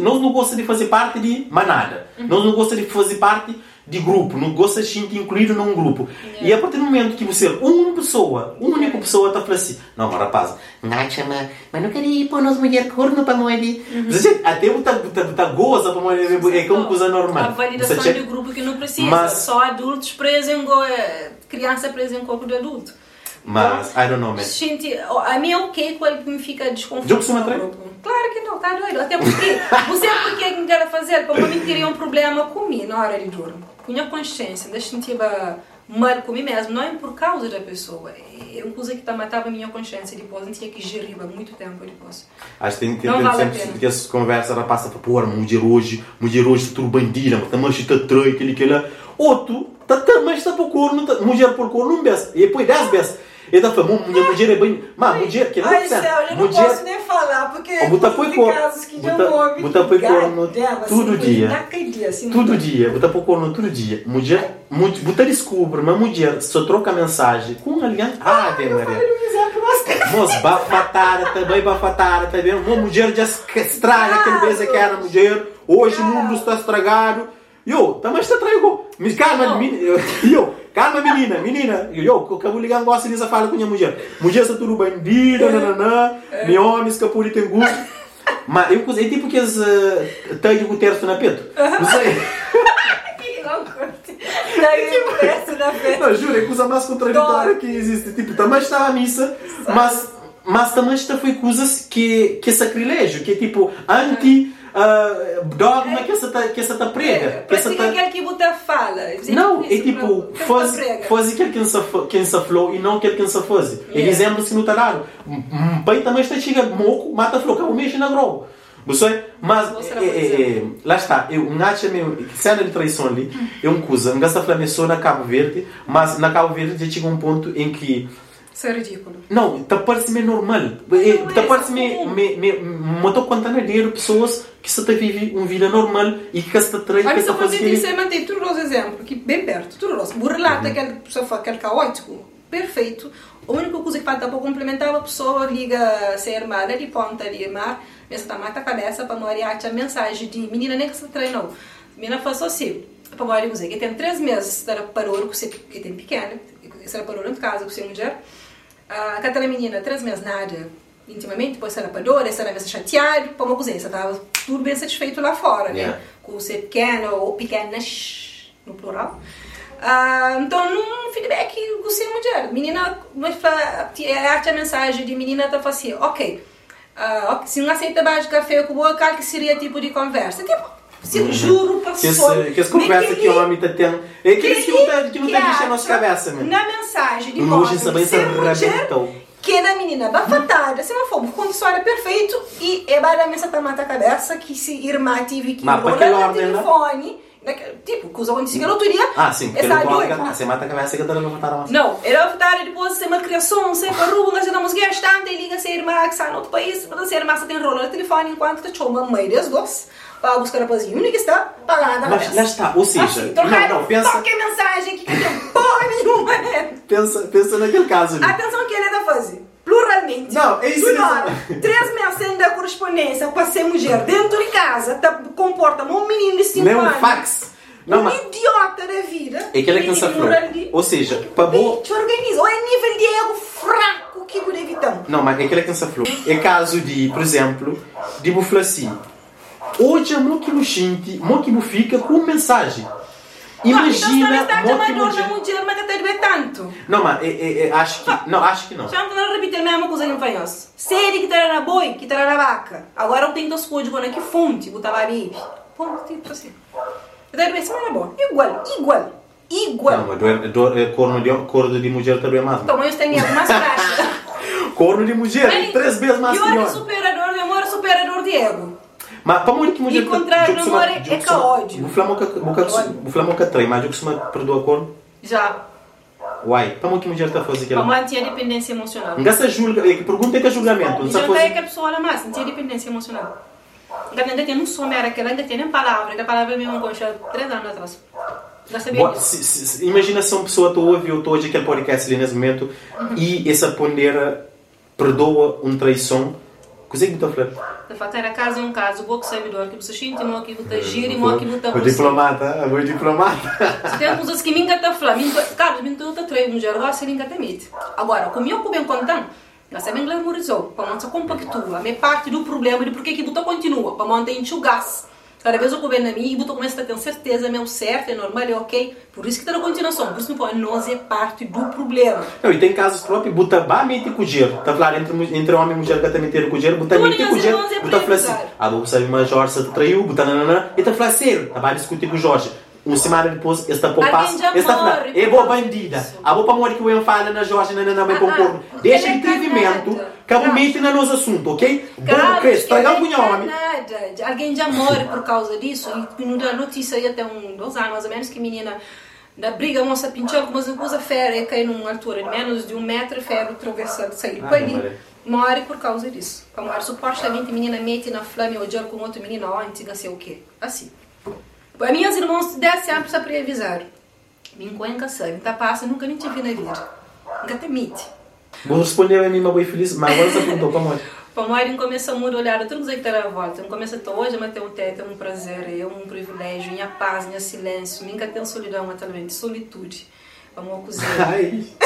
nós não gostamos de fazer parte de manada. Uhum. Nós não gostamos de fazer parte de grupo, não gosta de se sentir incluído num grupo. Yeah. E a partir do momento que você, uma pessoa, uma única pessoa está falando assim, não, rapaz, Nacha, mas, mas não queria pôr nós mulher corno para moer. Uhum. Até o tá goza para moer, é como coisa normal. A validação do grupo que não precisa, mas, só adultos presos em eh, criança presa em corpo de adulto. Mas, I don't know, man. Gente, a mim é ok quando me fica desconfortável. Claro que não, tá doido. Até porque, você é porque que quer fazer, para mim teria um problema comigo na hora de dormir punha consciência, de sentir mal comigo mesmo, não é por causa da pessoa, é uma coisa que tá matava a minha consciência depois, não tinha que gerir muito tempo depois. Acho que tem que, vale sempre que essa conversa ela passa para pôr, mulher hoje, mulher hoje tudo bandida, mas também está trai, aquele que lá, outro, tá também está por corno, mulher por corno, um bes, e depois dez vezes. Ele tá falando, minha mulher é bem. Mas mulher, que não Ai, céu, eu não mulher, posso nem falar, porque foi casos que buta, já buta foi corno todo dia. assim, todo dia, buta foi corno todo dia. Mulher, buta descobre, uma mulher só troca mensagem com alguém. Ah, de Maria. Moço, bafatara também, bafatara também. Uma mulher já estraga aquele beijo que era mulher. Hoje o mundo está estragado. Yo, também está trago. Me calma, yo. Calma, menina, menina. Eu, eu ligar gosto dessa fala com minha mulher. Mulher está tudo bandida, nananã. É. Me homens que por tem gosto. Mas eu usei tipo que as uh, tangue com terço na peito. Não sei. peito. Não, juro, é coisa mais contraditória que existe. Tipo, também está a missa, mas, mas também está foi coisas que, que é sacrilégio, que é tipo anti uh, dogma que essa tá, que essa tá prega. É, que essa tá... que você fala. Não, é tipo, faz, faz aquilo que se, que se falou e não aquilo que se faz. Yeah. E exemplo se não está dado. Pai também está chega moco, mata que eu mexo na grova. Você, mas é, é, é, lá está, eu acho meu, cena de traição ali é uma coisa, gasta só na Cabo Verde, mas na Cabo Verde já chega um ponto em que isso é ridículo. Não, está parece-me normal. Está parece-me. Me, me, me estou contando dinheiro pessoas que se vive uma vida normal e que se treina. Olha, só fazer isso é manter tudo os exemplos, aqui bem perto, tudo os. O relato daquele pessoa aquele caótico, perfeito. A única coisa que falta para complementar a pessoa liga se irmã ali ponta ali mar, mas está mata a cabeça para Maria a mensagem de menina nem que se treinou. Menina faz assim, para Maria dizer que tem três meses para parou que tem pequeno, que ela parou em casa com você mulher a aquela menina três meses nada intimamente, depois era padora, ela era chateada, para uma coisa, estava tudo bem satisfeito lá fora, né? Yeah. Com ser pequena ou pequenas, no plural. Uh, então, num feedback, gostei muito de Menina, mas a mensagem de menina está assim, ok, ok, se não aceita mais café com boa, qual que seria tipo de conversa? Tipo, se eu juro para Que, esse, que essa conversa que o homem está tendo. É aquele que não está que não tá mexendo a nossa cabeça, mano. Na mensagem de mostra se arrebentou. que é da menina bafatada, se não for, quando só era perfeito e é para a mesa tá mata a cabeça que se irmã tive que Mas para enrolar que no ordem, né? telefone, naquele- tipo, que que outro dia, Ah, sim, porque essa coloca. Ah, você mata a cabeça que eu a massa. Não, era votar depois ser uma criação, para rua, nós estamos gastando e liga ser irmã que está no outro país, para ser irmã, você tem rolo no telefone enquanto chama a mãe das duas, para buscar a pazinha única está pagada na Mas lá está, ou seja, Assim, trocar não, não, pensa, qualquer mensagem que tem porra nenhuma, né? pensa, pensa naquele caso ali. Atenção que ele está fazendo. Pluralmente. Não, é isso Senhora, três mensagens da correspondência para ser mulher dentro de casa tá, comporta um menino de 5 Nem um anos. fax. Não, um mas idiota da vida. é que falou. moral de- Ou seja, para boa. Te organiza. Ou é nível de ego fraco que por evitamos. Não, mas é que não se falou. É caso de, por exemplo, de bufla assim. Hoje é mo que me sente, mo que me fica com mensagem. Imagina, Então, mo está que a dor me da mulher, mas até ver tanto. Não, mas é, é, é, acho que. Não, acho que não. Já não repetir a mesma coisa em fanhoso. Série que terá na boi, que terá na vaca. Agora eu tenho das coisas quando que fonte, botava a bibi. Ponto, tipo assim. Eu deve ver, isso não é bom. Igual, igual, igual. Não, mas dor, dor, é corno, de, corno de mulher também é mais. Então, eu tenho algumas práticas. Corno de mulher, três vezes mais que E olha, homem. superador de amor, superador de ego. Mas para mulher que mulher. E contrário, namoro é- é caódio. O flamengo o flamengo que trem, mas eu costumo perdoar corno. Já. Uai, para que mulher está a fazer Para aquilo. manter a dependência emocional. Não se julga, pergunta é que é julgamento. Não não é que a pessoa olha mais, não dependência emocional. Ainda tem um som, era aquela, ainda tem nem palavra, que a palavra me concha três anos atrás. Boa, se- imagina se uma pessoa está a ouvir ou está a ouvir aquele podcast ali nesse momento e essa pondera perdoa um traição. Coisa que estou a falar. De era caso em um caso, o pouco sabedor, que você sente, mo que você gira e mo que você O diplomata, o diplomata. Se tem coisas que me encanta falar, me encanta, cara, me encanta trair um geral, se encanta mite. Agora, como eu bem contando, nós também glamorizou, para não se compactua, a minha parte do problema de por que que você continua, para manter enxugar Cada vez o governo a mim e você começa a ter certeza, meu certo, é normal, é ok. Por isso que está na continuação, por isso que pode, nós é parte do problema. Não, e tem casos próprios, buta ba mente com. Está a falar entre, entre homem e mulher que a meter com gelo, buta Tu mente nem com irmãs é buta falar assim, ah, vou saber uma Jorge se traiu, buta nananã, e a falar sério, está a discutir com o Jorge. Uma semana depois, ele está a pôr Alguém passo, já ele está a falar, morre é boa bandida, a boa para morrer que o fala na Jorge, nananã, bem Ah, com ah, corno. Deixa ele de é atrevimento, canada. que a Claro. mente no nosso assunto, ok? Bom, Claro, ok, estragar o que punho homem. nada. Alguém já morre por causa disso. E não a notícia aí até um, dois anos mais ou menos que a menina da briga, a moça pintou com umas coisa fera e caiu numa altura de menos de um metro, ferro atravessando, sair Ah, por ali. morre. Por causa disso. A morre, supostamente a menina mete na flama e odiar com outro menino, ó, antiga, sei o quê. Assim. As minhas irmãs descem sempre para avisar. Me encuenca sangue, tá passa, nunca nem te vi na vida. Nunca te mite. Vou responder a mim, mas feliz, mas agora você perguntou para morrer. Para morrer começa a mudar olhar tudo que está à volta. Não começa a hoje, mas tem um teto, é um prazer, é um privilégio, minha paz, minha silêncio, nunca tem solidão, mas também solitude. Vamos cozinhar.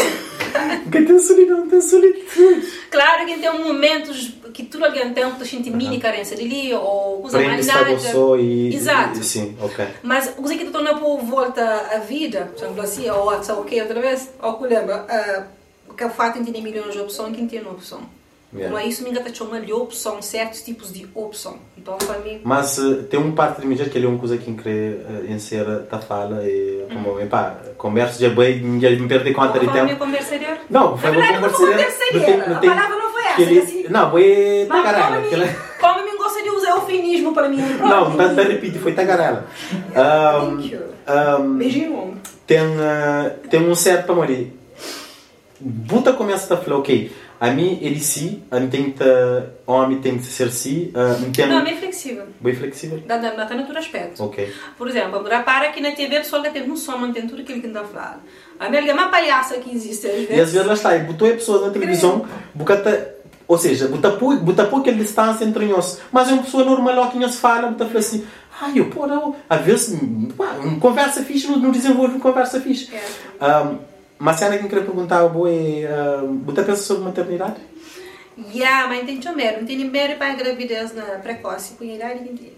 Ai, nunca tem solidão, tem solitude. Claro que tem momentos que tudo alguém tem que sente mini carência de ali, ou coisa Prende, mais nada. só e... Exato. e- Sim, ok. Mas o que torna por volta à vida, por assim, ou sabe o que outra vez, ou que lembra, ah, que é o fato de ter milhões de opções, quem tem uma opção. Yeah. Não é isso, me engata uma de opção, certos tipos de opção. Então, para mim, Mas eh, tem um parte de mim já que ele é uma coisa que uh, em ser ta fala e como epá, conversa já bem, já me perdi conta de foi a tempo. conversaria? Não, foi uma não conversa. A palavra não foi essa, Ele, assim. não, foi tagarela. como, me, gosta de usar eufemismo para mim? Não, tá, tá repite, foi tagarela. Thank you. Um, Beijinho. tem, uh, tem um certo para morrer. Buta começa a falar, ok, a mim ele sim, a mim tem que homem tem que ser sim, uh, me tem Não, é flexível. bem flexível. Dá, dá, dá no outro aspecto. Ok. Por exemplo, repara que na TV a pessoa que tem um som, mantém tudo aquilo que está falando. A minha é uma palhaça que existe às vezes. E às vezes lá está, e botou a pessoa na televisão, bocata, ou seja, botar pouco, botar pouco aquela distância entre nós. Mas é uma pessoa normal que nós fala, botar fala assim, ai, eu, pô, não, às vezes, pá, uma conversa fixe, não, não desenvolve uma conversa fixe. É. Um, mas se era quem queria perguntar, boa, é, uh, botar pensa sobre maternidade? Yeah, mas tem mero. Tem mero para a gravidez na precoce. Com idade que tem.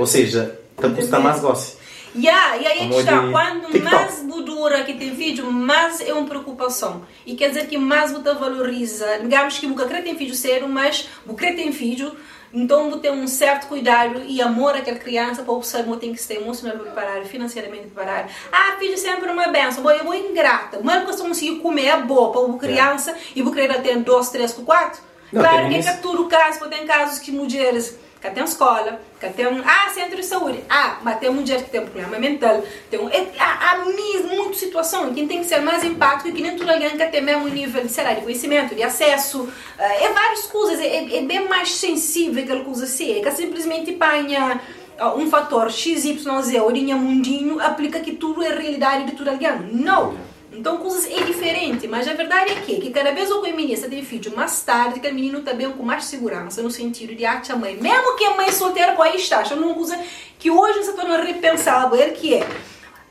Ou seja, está mais gosto. Yeah, e aí que está, quando TikTok. mais budura que tem vídeo, mais é uma preocupação. E quer dizer que mais você valoriza. Digamos que o que tem vídeo sério, mas o que tem vídeo, então você tem um certo cuidado e amor àquela criança para observar que tem que estar emocionalmente preparado, financeiramente preparado. Ah, filho sempre uma benção, boa, eu vou ingrata. Mas você conseguir comer é boa para uma criança e você querer ter dois, três, quatro. Não, claro tem que é que tudo caso, porque tem casos que mulheres que tem escola, que tem um, ah, centro de saúde, ah, mas tem mulher que tem um problema mental, tem um, é, há, há mesmo muita situação que tem que ser mais empático e que nem todo alguém que tem mesmo nível de, lá, de conhecimento, de acesso, eh, é várias coisas, é, é bem mais sensível aquela coisa assim, é que simplesmente panha ah, um fator XYZ, orinha mundinho, aplica que tudo é realidade de todo alguém. Não! Então, coisas é diferente, mas a verdade é que, que cada vez o feminista tem filho mais tarde, que o menino também com mais segurança, no sentido de arte a mãe. Mesmo que a mãe solteira com aí está, achando uma coisa que hoje você está a repensar, ver que é.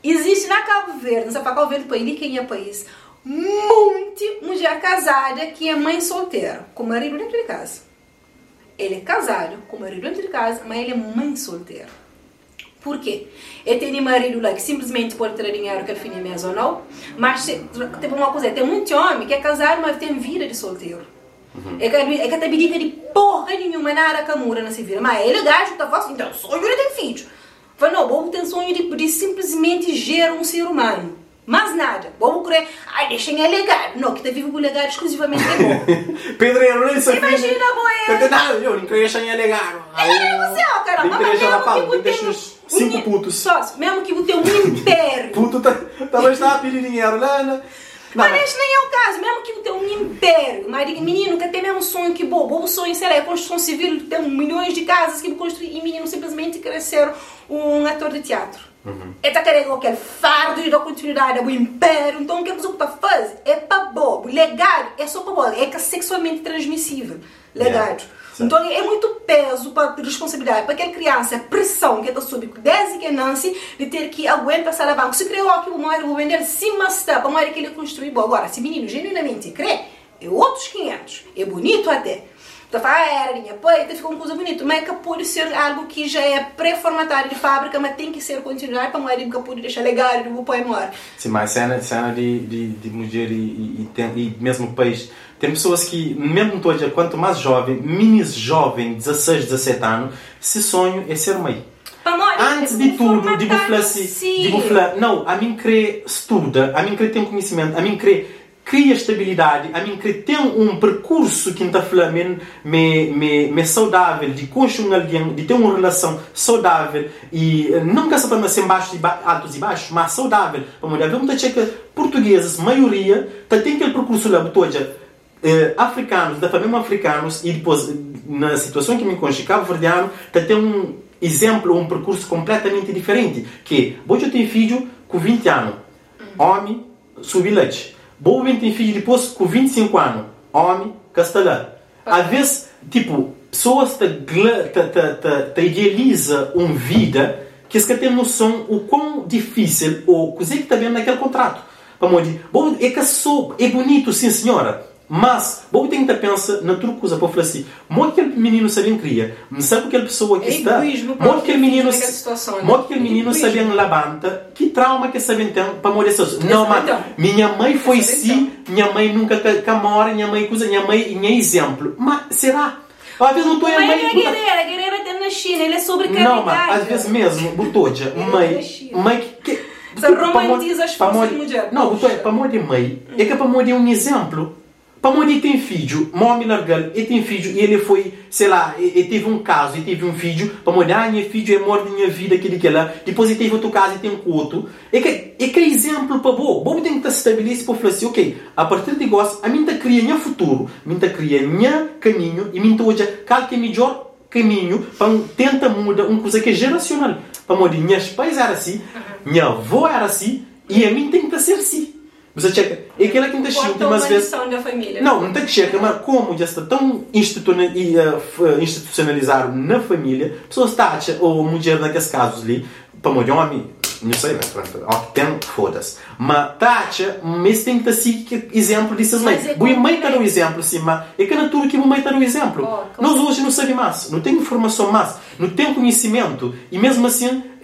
Existe na Cabo Verde, nessa Cabo Verde, país, quem é país, monte mulher casada que é mãe solteira, com marido dentro de casa. Ele é casado, com marido dentro de casa, mas ele é mãe solteira. Por quê? Eu tenho marido lá que simplesmente pode ter dinheiro que ele fine mesmo ou não, mas se- tipo uma coisa, tem muito homem que é casado, mas tem vida de solteiro. É que, é tem dica de porra nenhuma na camura na civil, mas ele gajo tá fácil, então sonho ele tem filho. Fala, não, vou ter sonho de, de simplesmente gerar um ser humano. Mas nada, vamos crer, ai, deixem legado. Não, que tá vivo legado exclusivamente é bom. Nem sei. Imagina, boé. Não, eu queria chamar legal. É, você, ó, cara, Tem mas mesmo que tem você um- cinco um- putos. Sócio, mesmo que você tenha um império. Puto talvez estava a pedir dinheiro, Lana. Mas esse nem é o caso, mesmo que tem um império, mas menino que tem mesmo sonho que bom, bom sonho, sei lá, é construção civil, tem milhões de casas que construir e menino simplesmente crescer um ator de teatro. Ele tá querendo aquele fardo dar continuidade ao império, então o que a pessoa tá fazendo é pra bobo, legado é só pra bobo, é que é sexualmente transmissível, legado. Yeah. Então é muito peso para responsabilidade para aquela criança, a pressão que está sob desde que nasce de ter que aguentar essa alavanca. Se criou aqui maior vou vender, se mas está, para maior que ele construiu. Agora, se menino genuinamente crê, é outros 500. É bonito até. Então fala, ah, era minha pai, ficou uma coisa bonita, mas é que pode ser algo que já é pré-formatado de fábrica, mas tem que ser continuidade para que pode deixar legal do pai maior. Sim, mas cena, cena de, de, de mulher e, e, e, tem, e mesmo país. Tem pessoas que, mesmo toda, quanto mais jovem, minis jovem, 16, 17 anos, se sonho é ser mãe. Antes de tudo, de falar, não, a mim querer estuda, a mim ter um conhecimento, a mim querer cria estabilidade, a mim querer ter um percurso que está falando me, me, me, saudável, de construir alguém, de ter uma relação saudável e eh, nunca só para nascer embaixo de ba- altos e baixos, mas saudável. Vamos ver, vamos que portugueses, maioria, tá, tem aquele percurso lá, botoja, eh, africanos, da família africanos, e depois, na situação que me encontro, Cabo Verdeano, tá, tem um exemplo, um percurso completamente diferente, que, vou ter filho com 20 anos, homem, subilete. Vou ter filho depois com 25 anos, homem, castelã. Às vezes, tipo, pessoas te, te, te, te, idealiza uma vida que eles têm noção o quão difícil ou coisa que está vendo naquele contrato. Para dizer, bom, é que sou, é bonito, sim senhora, mas, tem que pensar na outra coisa para falar assim, muito que aquele menino sabia cria, mas sabe aquela pessoa que É está, muito que aquele menino, né? muito que aquele menino sabia levanta, que trauma que sabia então, para morrer essas Não, mas Então. minha mãe foi Essa sim, minha mãe nunca ca- camora, minha mãe coisa, minha mãe é exemplo. Mas será? Às vezes não estou a ele mãe. é guerreira, a guerreira tem na China, ele é sobrecarregado. Não, mas às vezes mesmo, Butoja, Ele mãe, mãe que. Você romantiza as forças de mulher. Não, Butoja, para morrer mãe, é que para morrer um exemplo. Para morrer tem filho, mãe largal, ele tem filho e ele foi, sei lá, ele teve um caso, ele teve um filho, para morrer, ah, minha filho é morto minha vida, aquele que lá, depois ele teve outro caso e tem um outro. É que, é que é exemplo para bom. Bom tem que estar estabelecido para falar assim, ok, a partir de agora, a mim está cria meu futuro, a mim está cria meu caminho e a mim está hoje, qual que é melhor caminho para um- tenta mudar uma coisa que é geracional. Para morrer, minhas pais eram assim, minha avó era assim e a mim tem que ser assim. Você checa, é aquela que me deixa Quanto a últimas vezes. maldição da família. Não, não que checar, mas como já está tão e, uh, f- uh, institucionalizado na família, pessoas taxa ou mulher naqueles casos ali, para morrer homem, não sei, né? pronto, ó, que tem, foda-se. Mas taxa, mas tem que assim que exemplo dessas Mas mães. é Boa mãe está no complexo. exemplo, sim, mas é que a natura que mãe está no exemplo. Oh, Nós hoje não sabemos mais, não tem informação mais, não tem conhecimento, e mesmo assim, eh,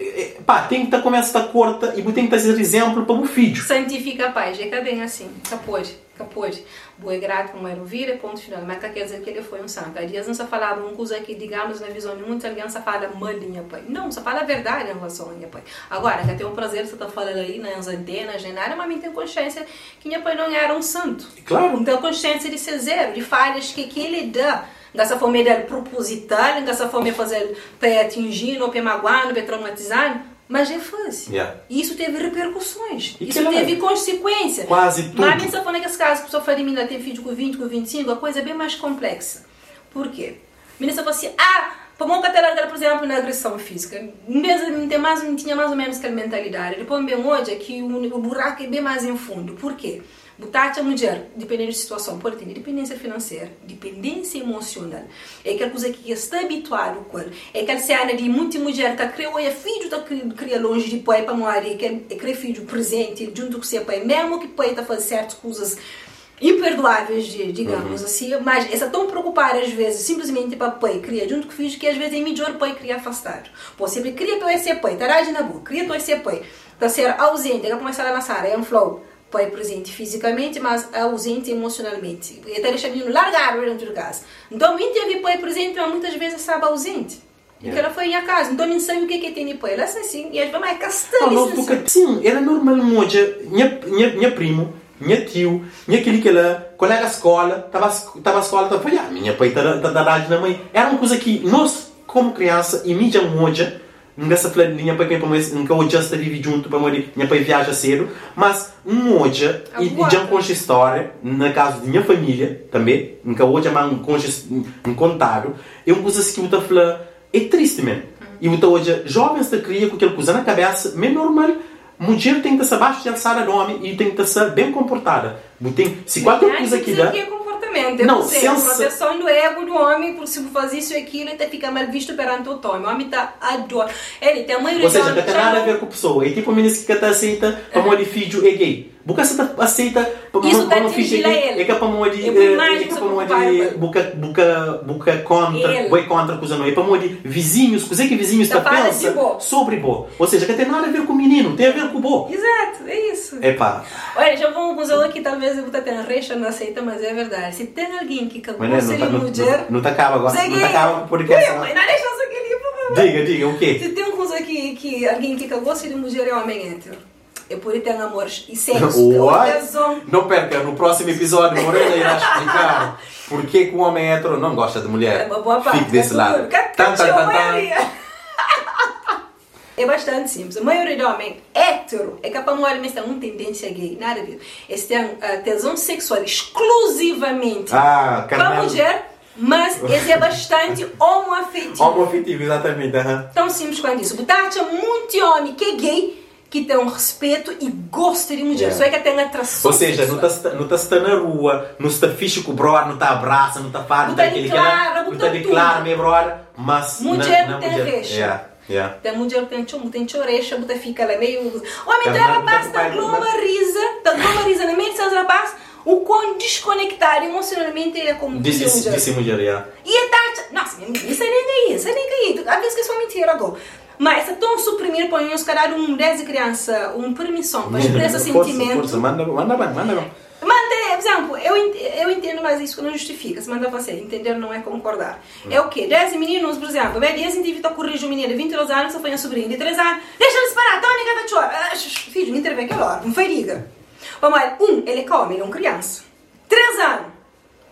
pá, tem que estar começa a corta e tem que fazer exemplo para o filho. Santifica a paz, é é bem assim, capôs, capôs. Boa grato como era vira, ponto final. Mas que quer dizer que ele foi um santo. Não se falava uma coisa que, digamos, na visão de muita alguém se fala mal de minha pai. Não, se fala a verdade em relação a minha pai. Agora, que tem um prazer você está falando aí nas antenas, nem nada, mas mim tem consciência que minha pai não era um santo. Claro. Tem consciência de ser zero, de falhas que, que ele dá dessa forma dele proposital, dessa forma de fazer para atingir, ou para magoar, ou para traumatizar, mas é fácil. Yeah. E isso teve repercussões. E isso que teve é? consequência. Quase tudo. Mas nessa forma nesse caso, a pessoa fala de mim, tem filho com 20, com 25, a coisa é bem mais complexa. Por quê? A menina fala assim, ah, para uma catarata, por exemplo, na agressão física, mesmo tem mais, tinha mais ou menos aquela mentalidade. Depois, bem hoje, é que o, o buraco é bem mais em fundo. Por quê? Botar a mulher, dependendo da situação, pode ter dependência financeira, dependência emocional. É aquela coisa que está habituado com. É aquela cena de muita mulher que criou é filho da cria longe de pai para morrer, que é criar filho presente junto com seu pai, mesmo que o pai está fazendo certas coisas imperdoáveis, digamos uhum. assim, mas essa tão preocupada às vezes simplesmente para pai criar junto com o filho que às vezes é melhor pai criar afastado. Pô, sempre cria para esse pai, tá na boa, cria para esse pai, para ser ausente, vai começar a lançar, é um flow pai presente fisicamente, mas ausente emocionalmente. E até deixa o menino largado dentro de casa. Então, mim teve pai presente, mas muitas vezes estava ausente. Porque yeah. ela foi em casa, então não sabe o que é que tem pai. Ela assim, e às vezes é. Não, não, porque, sim, era normal, minha, minha, minha primo, minha tio, minha aquele que ela, colega de escola, estava estava escola, estava, ah, minha pai está da na mãe. Era uma coisa que nós, como criança, e mídia moja, nessa linha para quem para nunca o just vive junto para morrer minha pai viaja cedo. Mas um hoje e já com história na casa de minha família também nunca hoje mas um um contado é uma coisa que eu estou é triste mesmo. E eu hoje jovens te cria com aquela coisa na cabeça mas normal mulher tem que ser abaixo de homem e tem que ser bem comportada tem se qualquer coisa que dá Exatamente. Não, sei, sensa... proteção do ego do homem, por se fazer isso e aquilo, ele fica mal visto perante o homem. O homem está adora. Ele tem a maioria Ou seja, não tem nada a ver com a pessoa. É tipo o menino que está aceita, é. como de filho é gay. Buka sa aceita Isso dá atingir a ele. É que para mo di é que para mo di buka buka buka contra, boi contra coisa não. É para mo di vizinhos, coisa que vizinhos está pensa sobre bo. Ou seja, que tem nada a ver com menino, tem a ver com bo. Exato, é isso. É pá. Olha, já vamos usar aqui talvez eu vou ter recha não aceita, mas é verdade. Se tem alguém que acabou de ser mulher, não tá acaba agora, não tá acaba porque. Não deixa isso aqui, Diga, diga, o quê? Se tem uma coisa que que alguém que acabou de ser mulher é homem hétero. É por que amores e sexo. Não perca, no próximo episódio Morena irá explicar por que o homem hétero não gosta de mulher. É uma boa parte. Fique desse lado. Tan, tan, tan, É bastante simples. A maioria do homem hétero é capaz de mulher mas tem uma tendência gay, nada ver. Eles têm uh, tesão sexual exclusivamente ah, para a mulher, mas esse é bastante homoafetivo. Homoafetivo, exatamente. Uhum. Tão simples quanto isso. Botar muito homem que é gay que tem um respeito e gosta de mulher. Yeah. Só é que tem atração. Ou seja, não está não tá na rua, não está fixe com o brother, não está abraça, não está farto, não está declara, não está declara, meu brother, mas mulher não tem recha. Yeah. Yeah. Tem mulher que tem chumbo, tem chorecha, buta fica lá meio. Homem, tem rapaz, tá gloma risa, tá gloma risa na mente, seus rapaz, o quão desconectado emocionalmente é como disse mulher, yeah. E é tarde. Nossa, isso é nem aí, isso é nem aí. Às vezes que é só mentira agora. Mas a suprimir, põe se calhar um 10 de criança, uma permissão para expressar sentimento. Força, manda, manda bem, manda bem. Manda, por exemplo, eu, eu entendo, mas isso não justifica. Se manda você, entender não é concordar. Hum. É o quê? 10 meninos, por exemplo, 10 indivíduos corrigem um menino de 22 anos, só foi um sobrinho de 3 anos, deixa eles parar, tá ninguém tá chorando. Filho, me intervém aquela hora, não foi liga. Vamos lá, um, ele come, ele é uma criança. 3 anos.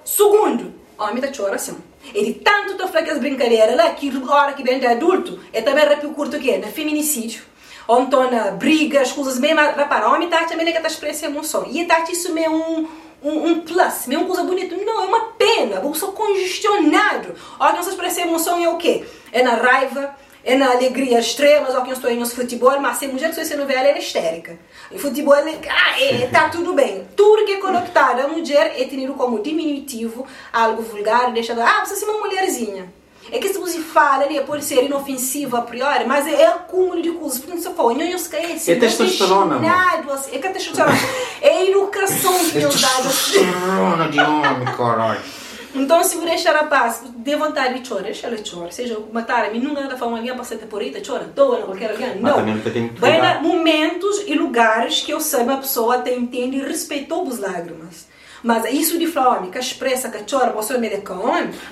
Segundo, homem tá chorando assim. Ele tanto tá fazendo as brincadeiras lá que a hora que vem de adulto, é também rápido curto que é, na feminicídio. Ou então na brigas, coisas bem mais para homem, tá também é que tá expressa emoção. E tá isso meio um um, um plus, meio uma coisa bonita. Não, é uma pena, eu sou congestionado. Olha, não se expressa emoção é o quê? É na raiva, é na alegria extrema, só que eu estou em futebol, mas se mulher que estou novela, ela é histérica. Em futebol, ela, ah, é, tá tudo bem. Tudo que é conectado a mulher é tido como diminutivo, algo vulgar, deixando, ah, você é uma mulherzinha. É que se você fala ali, pode ser inofensivo a priori, mas é acúmulo de coisas. Não se fala, não esquece. É testosterona, É que é testosterona. É educação que eu dado. Testosterona de homem, caralho. Então, se você deixar a paz, de vontade de chorar, ela chorar. Seja matar a mim, nunca anda falando alguém para ser por aí, chora, não qualquer alguém. Não. Vai momentos e lugares que eu sei uma pessoa até entende e respeitou as lágrimas. Mas isso de falar, que expressa, que chora, você me decão,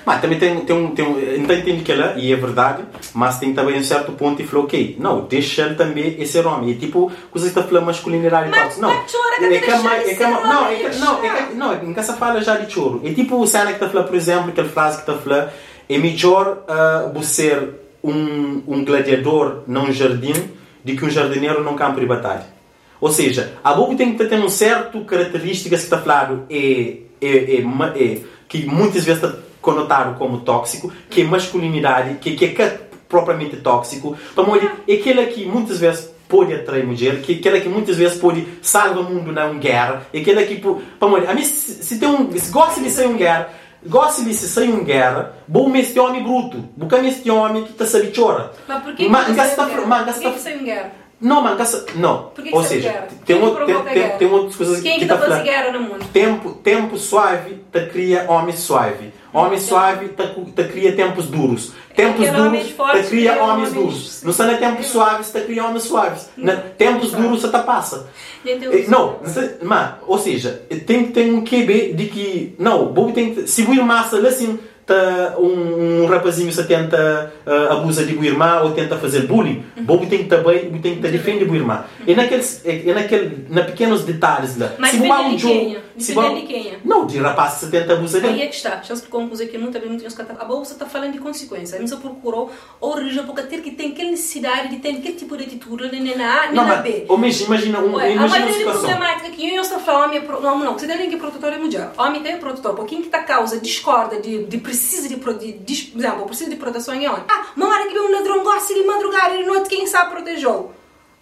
Mas também tem, tem um. Tem um então entendo que ela, e é verdade, mas tem também um certo ponto e falou, ok, não, deixa ele também esse homem. É tipo, coisa que está falando masculinidade e Mas- tal. Não, mas é tem que é que não, é que- não, é que- não, em casa fala já de choro. É tipo o cena que está falando, por exemplo, aquela frase que está falando, é melhor uh, você ser um, um gladiador num jardim do que um jardineiro num campo de batalha. Ou seja, a boca tem que ter um certo características que está falado é, é, é, que muitas vezes está conotado como tóxico, que é masculinidade, que, que é propriamente tóxico, para mulher, é aquele que muitas vezes pode atrair mulher, que é aquele que muitas vezes pode salvar o mundo na guerra, é aquele que, para mulher, a mim, se, se tem um, se gosta de ser um guerra, gosta de ser um guerra, bom este homem bruto, porque este homem que está sabe chora. Mas por que Mas, que é guerra? mas Por que está- que você é guerra? Não, mas gasta- não. Por que que Ou é seja, guerra? tem, outro, tem, tem, tem outras coisas Quem é que que fazendo falando. guerra no mundo? Tempo, tempo suave te cria homem suave. Homem suave te, te cria tempos duros. Tempos Aquele homem duros te cria cria homens homens- duros. Não são tempos suaves te cria homens suaves. Na- Tempos duros você passa. Não, mas, ou seja, tem que ter um QB de que, não, Bobo tem que, se o irmão se assim, tá, um, um rapazinho se tenta uh, abusa de o irmão ou tenta fazer bullying, Bobo tem que também, tem que defender o irmão. E naqueles, é, é naquele, na pequenos detalhes lá. Mas se há um jogo, se quem. Não, de rapaz que se tenta abusar Aí é que está. Já uma coisa que também não tinha A bolsa está falando de consequência. A gente procurou origem porque ter que tem aquela necessidade de ter aquele tipo de atitude nem na A nem Não, na B. ou imagina, imagina, um, Ué, a imagina uma de situação. problemática que eu estou falando, homem é não, não, você tem que protetor é mulher. Homem tem protetor, porque quem que tá causa discorda de, de precisa de, de, de, por exemplo, precisa de proteção em onde? Ah, uma hora que vem um ladrão gosta de madrugar e noite quem sabe protegeu.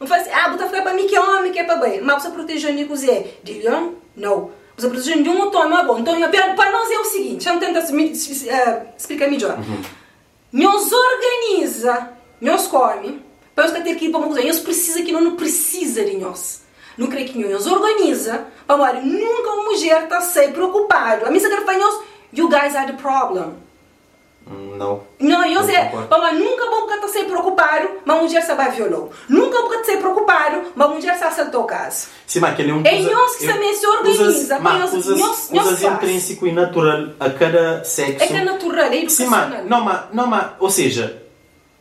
Não faz assim, ah, botar ficar para mim que é homem, que é para bem. Mas você protegeu de cozer. De leão? Não. Você protegeu de um outro é bom. Então, eu- para nós é o seguinte, eu tentar me- se- eh, explicar melhor. Nós organiza, nós come, para nós ter que ir para uma coisa, nós precisa que não, não precisa de nós. Não crê que nós organiza, para nunca uma mulher está sem preocupado. A missa que nós, you guys are the problem. Não. Não, eu sei, para nunca vou estar sem preocupado, mas mulher se vai violou. Nunca vou estar sem preocupado, mas mulher se assaltou o caso. Sim, mas aquele é um É nós que também se organiza, mas nós- usas- intrínseco e natural a cada sexo. É que é natural, é Sim, educacional. mas, não, mas, não, mas, ou seja,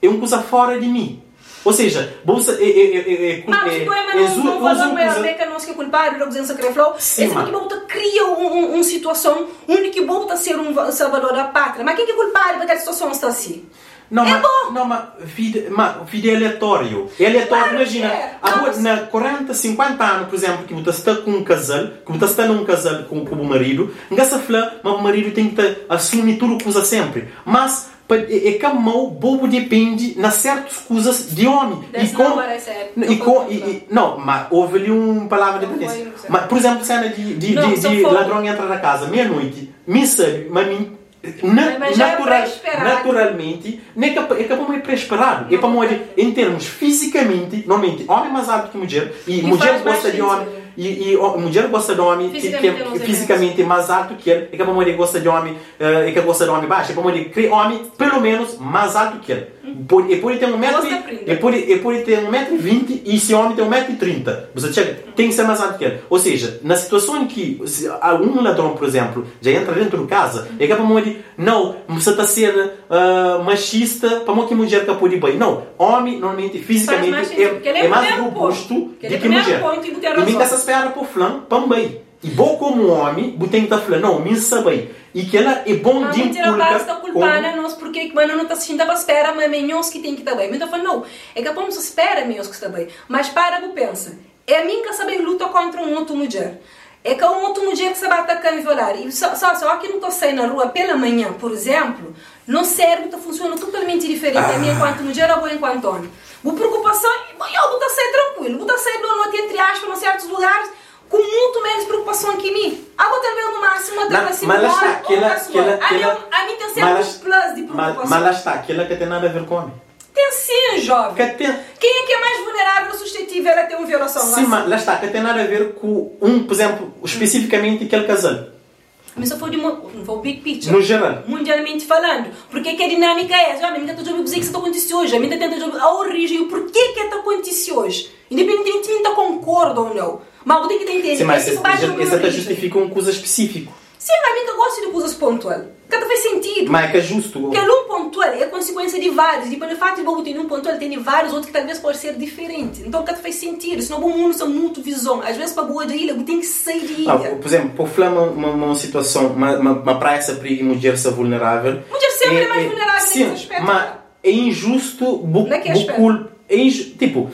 é uma coisa fora de mim. Ou seja, bolsa é, é, é, é, é, Ah, é, é, é, não maior coisa- beca que é culpado da ausença que ele falou. Sim, Esse que volta cria um, um situação onde que volta a ser um va- salvador da pátria. Mas quem que é culpado daquela situação está assim? Não, É mas, bom. não, mas vida, mas vida é aleatório. É aleatório, Claro que imagina. é. a Não, na 40, 50 anos, por exemplo, que você está com um casal, que você está num casal com, com o marido, não se fala, mas o marido tem que assumir tudo que usa sempre. Mas é é que a mão bobo depende nas certas coisas de homem. Desse com- não é. e com- e- e- não, mas houve ali uma palavra de sei. Mas, por exemplo, cena de, de, Não, de, de ladrão entrar na casa meia-noite, me sabe, mas mim. Na, Mas é natural- pré-esperado. naturalmente, nem que, é que é para pré-esperado. É para morrer em termos fisicamente, normalmente, homem é mais alto que mulher, e, E mulher gosta de homem. E, e ó, mulher gosta de homem que, que, Fisicamente é, que fisicamente mais alto que ele, é que a mulher gosta de homem, eh, é que gosta de homem baixo, é para mulher querer homem pelo menos mais alto que ele. É por ele ter um metro, de é por, é por ele ter um metro e vinte e esse homem tem um metro e trinta. Você chega, tem que ser mais alto que ele. Ou seja, na situação em que se um ladrão, por exemplo, já entra dentro de casa, é que a mulher não, você está ser ah, machista, para que mulher que pode ir bem. Não, homem normalmente fisicamente é, é é mais robusto do é que mulher. e E mim razão. dessa espera por flan, também. E bom como homem, você tem que estar falando, não, me sabe. E que ela é bom A de mentira inculcar basta culpar a nós porque mano, não está assistindo para espera, mas é nós que tem que estar bem. Eu falo, não, é que a pomos espera meus que está bem. Mas para e pensa, é a mim que sabe luta contra um outro mulher. É que um outro mulher que vai atacar e violar. E só, só, só que não estou saindo na rua pela manhã, por exemplo, no cérebro tá funciona totalmente diferente a mim enquanto mulher ou eu enquanto homem. A preocupação, eu vou estar sair tranquilo, vou estar sair boa noite entre aspas, em certos lugares, com muito menos Ah, vou ter ver no máximo até para cima mas lá está, aquela- aquela- a aquela- a sempre lá- uns plus de preocupação. mas lá está, aquilo que tem nada a ver com homem. Tem sim, jovem. Que tem, Quem é que é mais vulnerável ou suscetível a ter uma violação? sim, mas lá está, que tem nada a ver com um, por exemplo, especificamente aquele casal. Mas só foi de um big picture. No geral. Mundialmente falando. Porque que a dinâmica é essa? A minha está jogando o que está acontecendo hoje. A minha tenta jogar a origem o porquê que está acontecendo hoje. Independentemente de concordo ou não. Mas o que tem que entender? Sim, mas esse até justifica uma coisa específica. Sim, mas a mim gosta de coisas pontuais. Cada faz sentido. Mas é que é justo. Porque um pontual é consequência de vários. E pelo fato de você ter um pontual, tem vários outros que talvez pode ser diferente. Então cada faz sentido. Senão o mundo são muito visão. Às vezes para boa de ilha, tem que sair de ilha. Ah, por exemplo, por falar uma, uma, uma situação, uma, uma, uma praia se perigo e mulher ser vulnerável. Mulher sempre é, é mais é, vulnerável sim, nesse aspecto. Mas é injusto. Bu, é que é é injusto, tipo,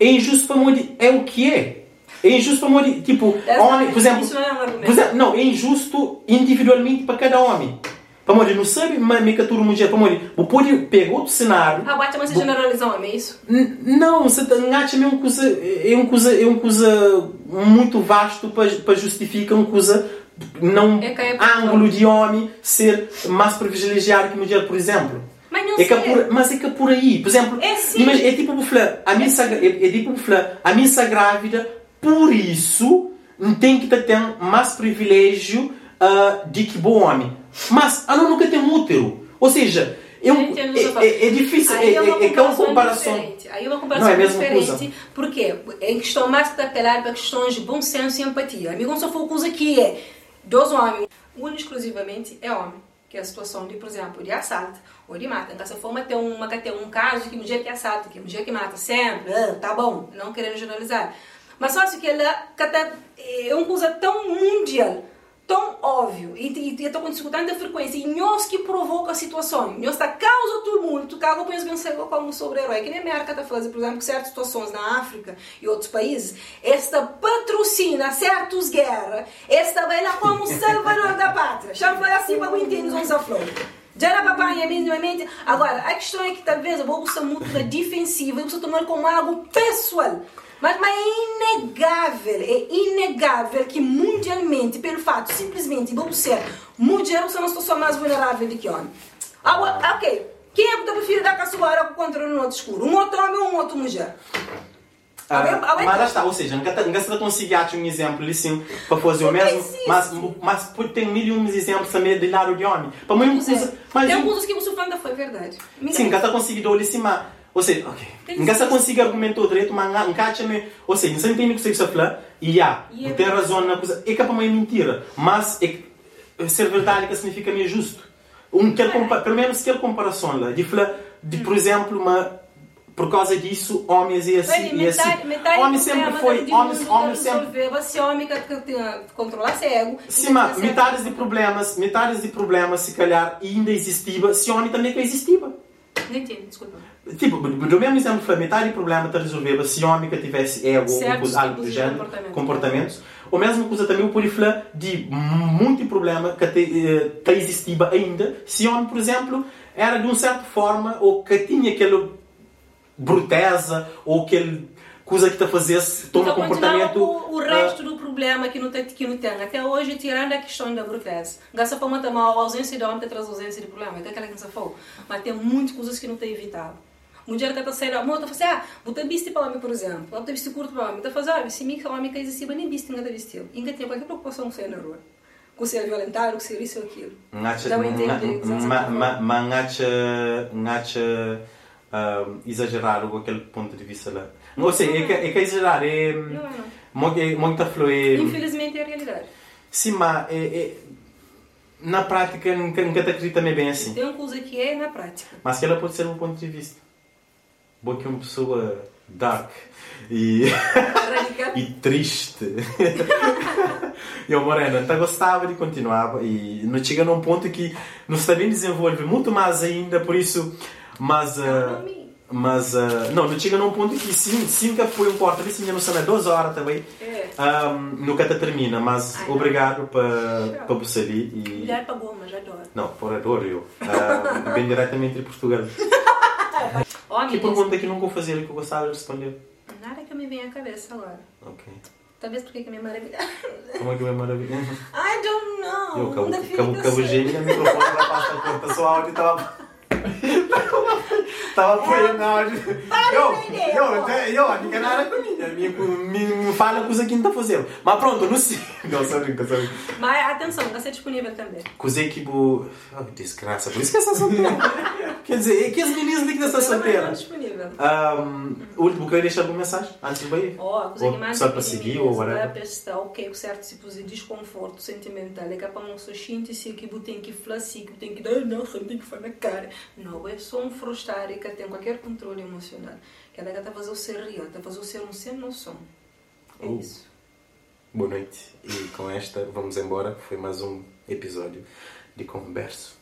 é injusto para mulher. É o que é. É injusto para. Tipo, homem, por exemplo, isso não é um argumento. Exemplo, não, é injusto individualmente para cada homem. Para morrer, não sabe, mas me captura mulher para morrer. O pode pegar outro cenário. Ah, bate, mas você generalizou, é isso? Não, você acha é uma coisa, é uma coisa, é uma coisa muito vasto para, para justificar uma coisa não é, é ângulo de homem ser mais privilegiado que mulher, por exemplo. Mas não é que por, mas é que por aí, por exemplo, é, sim. é tipo a minha é, é tipo a minha grávida por isso, tem que ter mais privilégio uh, de que bom homem. Mas ela nunca tem útero. Ou seja, é, um, é, é, é, difícil, Aí é, uma é, é, uma comparação. Diferente. Aí é uma comparação não é diferente. Coisa. Porque em questão mais de apelar para questões de bom senso e empatia. Amigo, só foi coisa que é dos homens, único exclusivamente é homem. Que é a situação de, por exemplo, de assalto ou de mata. Então, se for ter uma, ter um caso que mulher que assalta, que mulher que mata sempre, ah, tá bom, não querendo generalizar. Mas só que ela é uma coisa tão mundial, tão óbvio, e estou com tanta frequência, e nós que provoca a situação, nós está causa tumulto, eu penso pensar como sobre-herói, que nem a América está fazendo, por exemplo, certas situações na África e outros países, esta patrocina certas guerras, esta vai lá como salvador da pátria, foi assim para entender os flor. Já era papai, é minimamente. Agora, a questão é que talvez a bolsa muito da defensiva e você tomar como algo pessoal. Mas, mas é inegável, é inegável que mundialmente, pelo fato simplesmente de você mulher, você é uma situação mais vulnerável do que homem. Ah, ok. Quem é que prefere dar caçoeira contra um outro escuro? Um outro homem ou um outro mulher? Ah, mas lá está, ou seja, nunca está conseguir achar um exemplo assim para fazer o mesmo, mas, mas tem mil e um exemplos também de lado de homem. Para mim, coisa, mas tem coisas que você falando foi verdade. Sim, nunca está conseguindo olhar ou seja, ok. Nunca se consegue argumentar o direito, mas nunca Ou seja, não entende o que você fala. E há. E tem razão na coisa. É é mim é mentira. Mas é, ser verdade que significa meio justo. Um, quer, pelo menos aquela comparação lá. De falar, de, por exemplo, uma por causa disso, homens e assim. e assim. homem sempre foi. Homem, homem sempre. Você homem que cego. Sim, mas metades de problemas, metades de problemas, se calhar, ainda existia, se homem também que existia. Entendo, desculpa. Tipo, do mesmo exemplo, foi metade do problema está resolvido se homem que tivesse ego ou algo do género, comportamentos. comportamentos. Ou mesmo coisa também pode falar de muito problema que está eh, existindo ainda, se homem, por exemplo, era de uma certa forma, ou que tinha aquela bruteza, ou aquele coisa que te fazesse toma então, comportamento o, o resto uh, do problema que não tem que não tem. Até hoje tirando a questão da bruteza gasta para matar a ausência de homem que traz ausência de problema. É aquela que não falou. Mas tem muitas coisas que não tem evitado mulher que está saindo a moto assim ah botar viste para homem por exemplo. Botar viste curto para homem. Está fazendo ah se que homem que existe nem viste ainda vestiu. Ainda tem qualquer preocupação sair na rua. Com ser violentado com ser isso ou aquilo. Já entende mas exagerar com aquele ponto de vista lá não sei, é que, é que exagerar. É, não, não. É, muita é... Infelizmente é a realidade. Sim, mas é, é, na prática nunca, nunca te acredita também bem assim. Tem uma coisa que é na prática. Mas que ela pode ser um ponto de vista. Boa que uma pessoa dark e, e triste. e eu, Morena, não gostava de continuar e não chega num ponto que não está bem desenvolve muito mais ainda, por isso, mas... Uh, mas, uh, não, não chega num ponto que sim, sim que foi um porta ali, sim, não sei, duas horas também. É. Um, nunca te termina, mas Ai, obrigado para para você ali. E... Mulher para goma, já adoro. Não, por adoro eu. Uh, bem diretamente de Portugal. oh, que pergunta que não vou fazer que eu gostava de responder? Nada que me venha à cabeça agora. Ok. Talvez porque que me maravilha. Como é que me maravilha? I don't know. Eu, cabo, cabo, cabo gêmeo, microfone vai passar a conta, só áudio estava... Estava apoiando na. Para Eu, entender, eu, eu, a minha nada com minha. Me, fala coisa que não está fazendo. Mas pronto, não sei. Não, só brinca, só brinca. Mas atenção, vai ser disponível também. Coisa que. bo- Oh, desgraça, por isso que essa solteira. Quer dizer, é que as meninas ligam dessa Está solteira. disponível. Um, último, quero deixar alguma mensagem antes de ir? Ó, que mais só para seguir ou whatever. para estar ok com certos tipos de desconforto sentimental é que para não se sentir se que tem que falar assim, que tem que dar não, tem que falar na cara. Não, é só um frustrar que tem qualquer controle emocional. Que ela está a fazer o ser real, está a fazer o ser um sem noção. É Oh. isso. Boa noite. E com esta, vamos embora. Foi mais um episódio de Converso.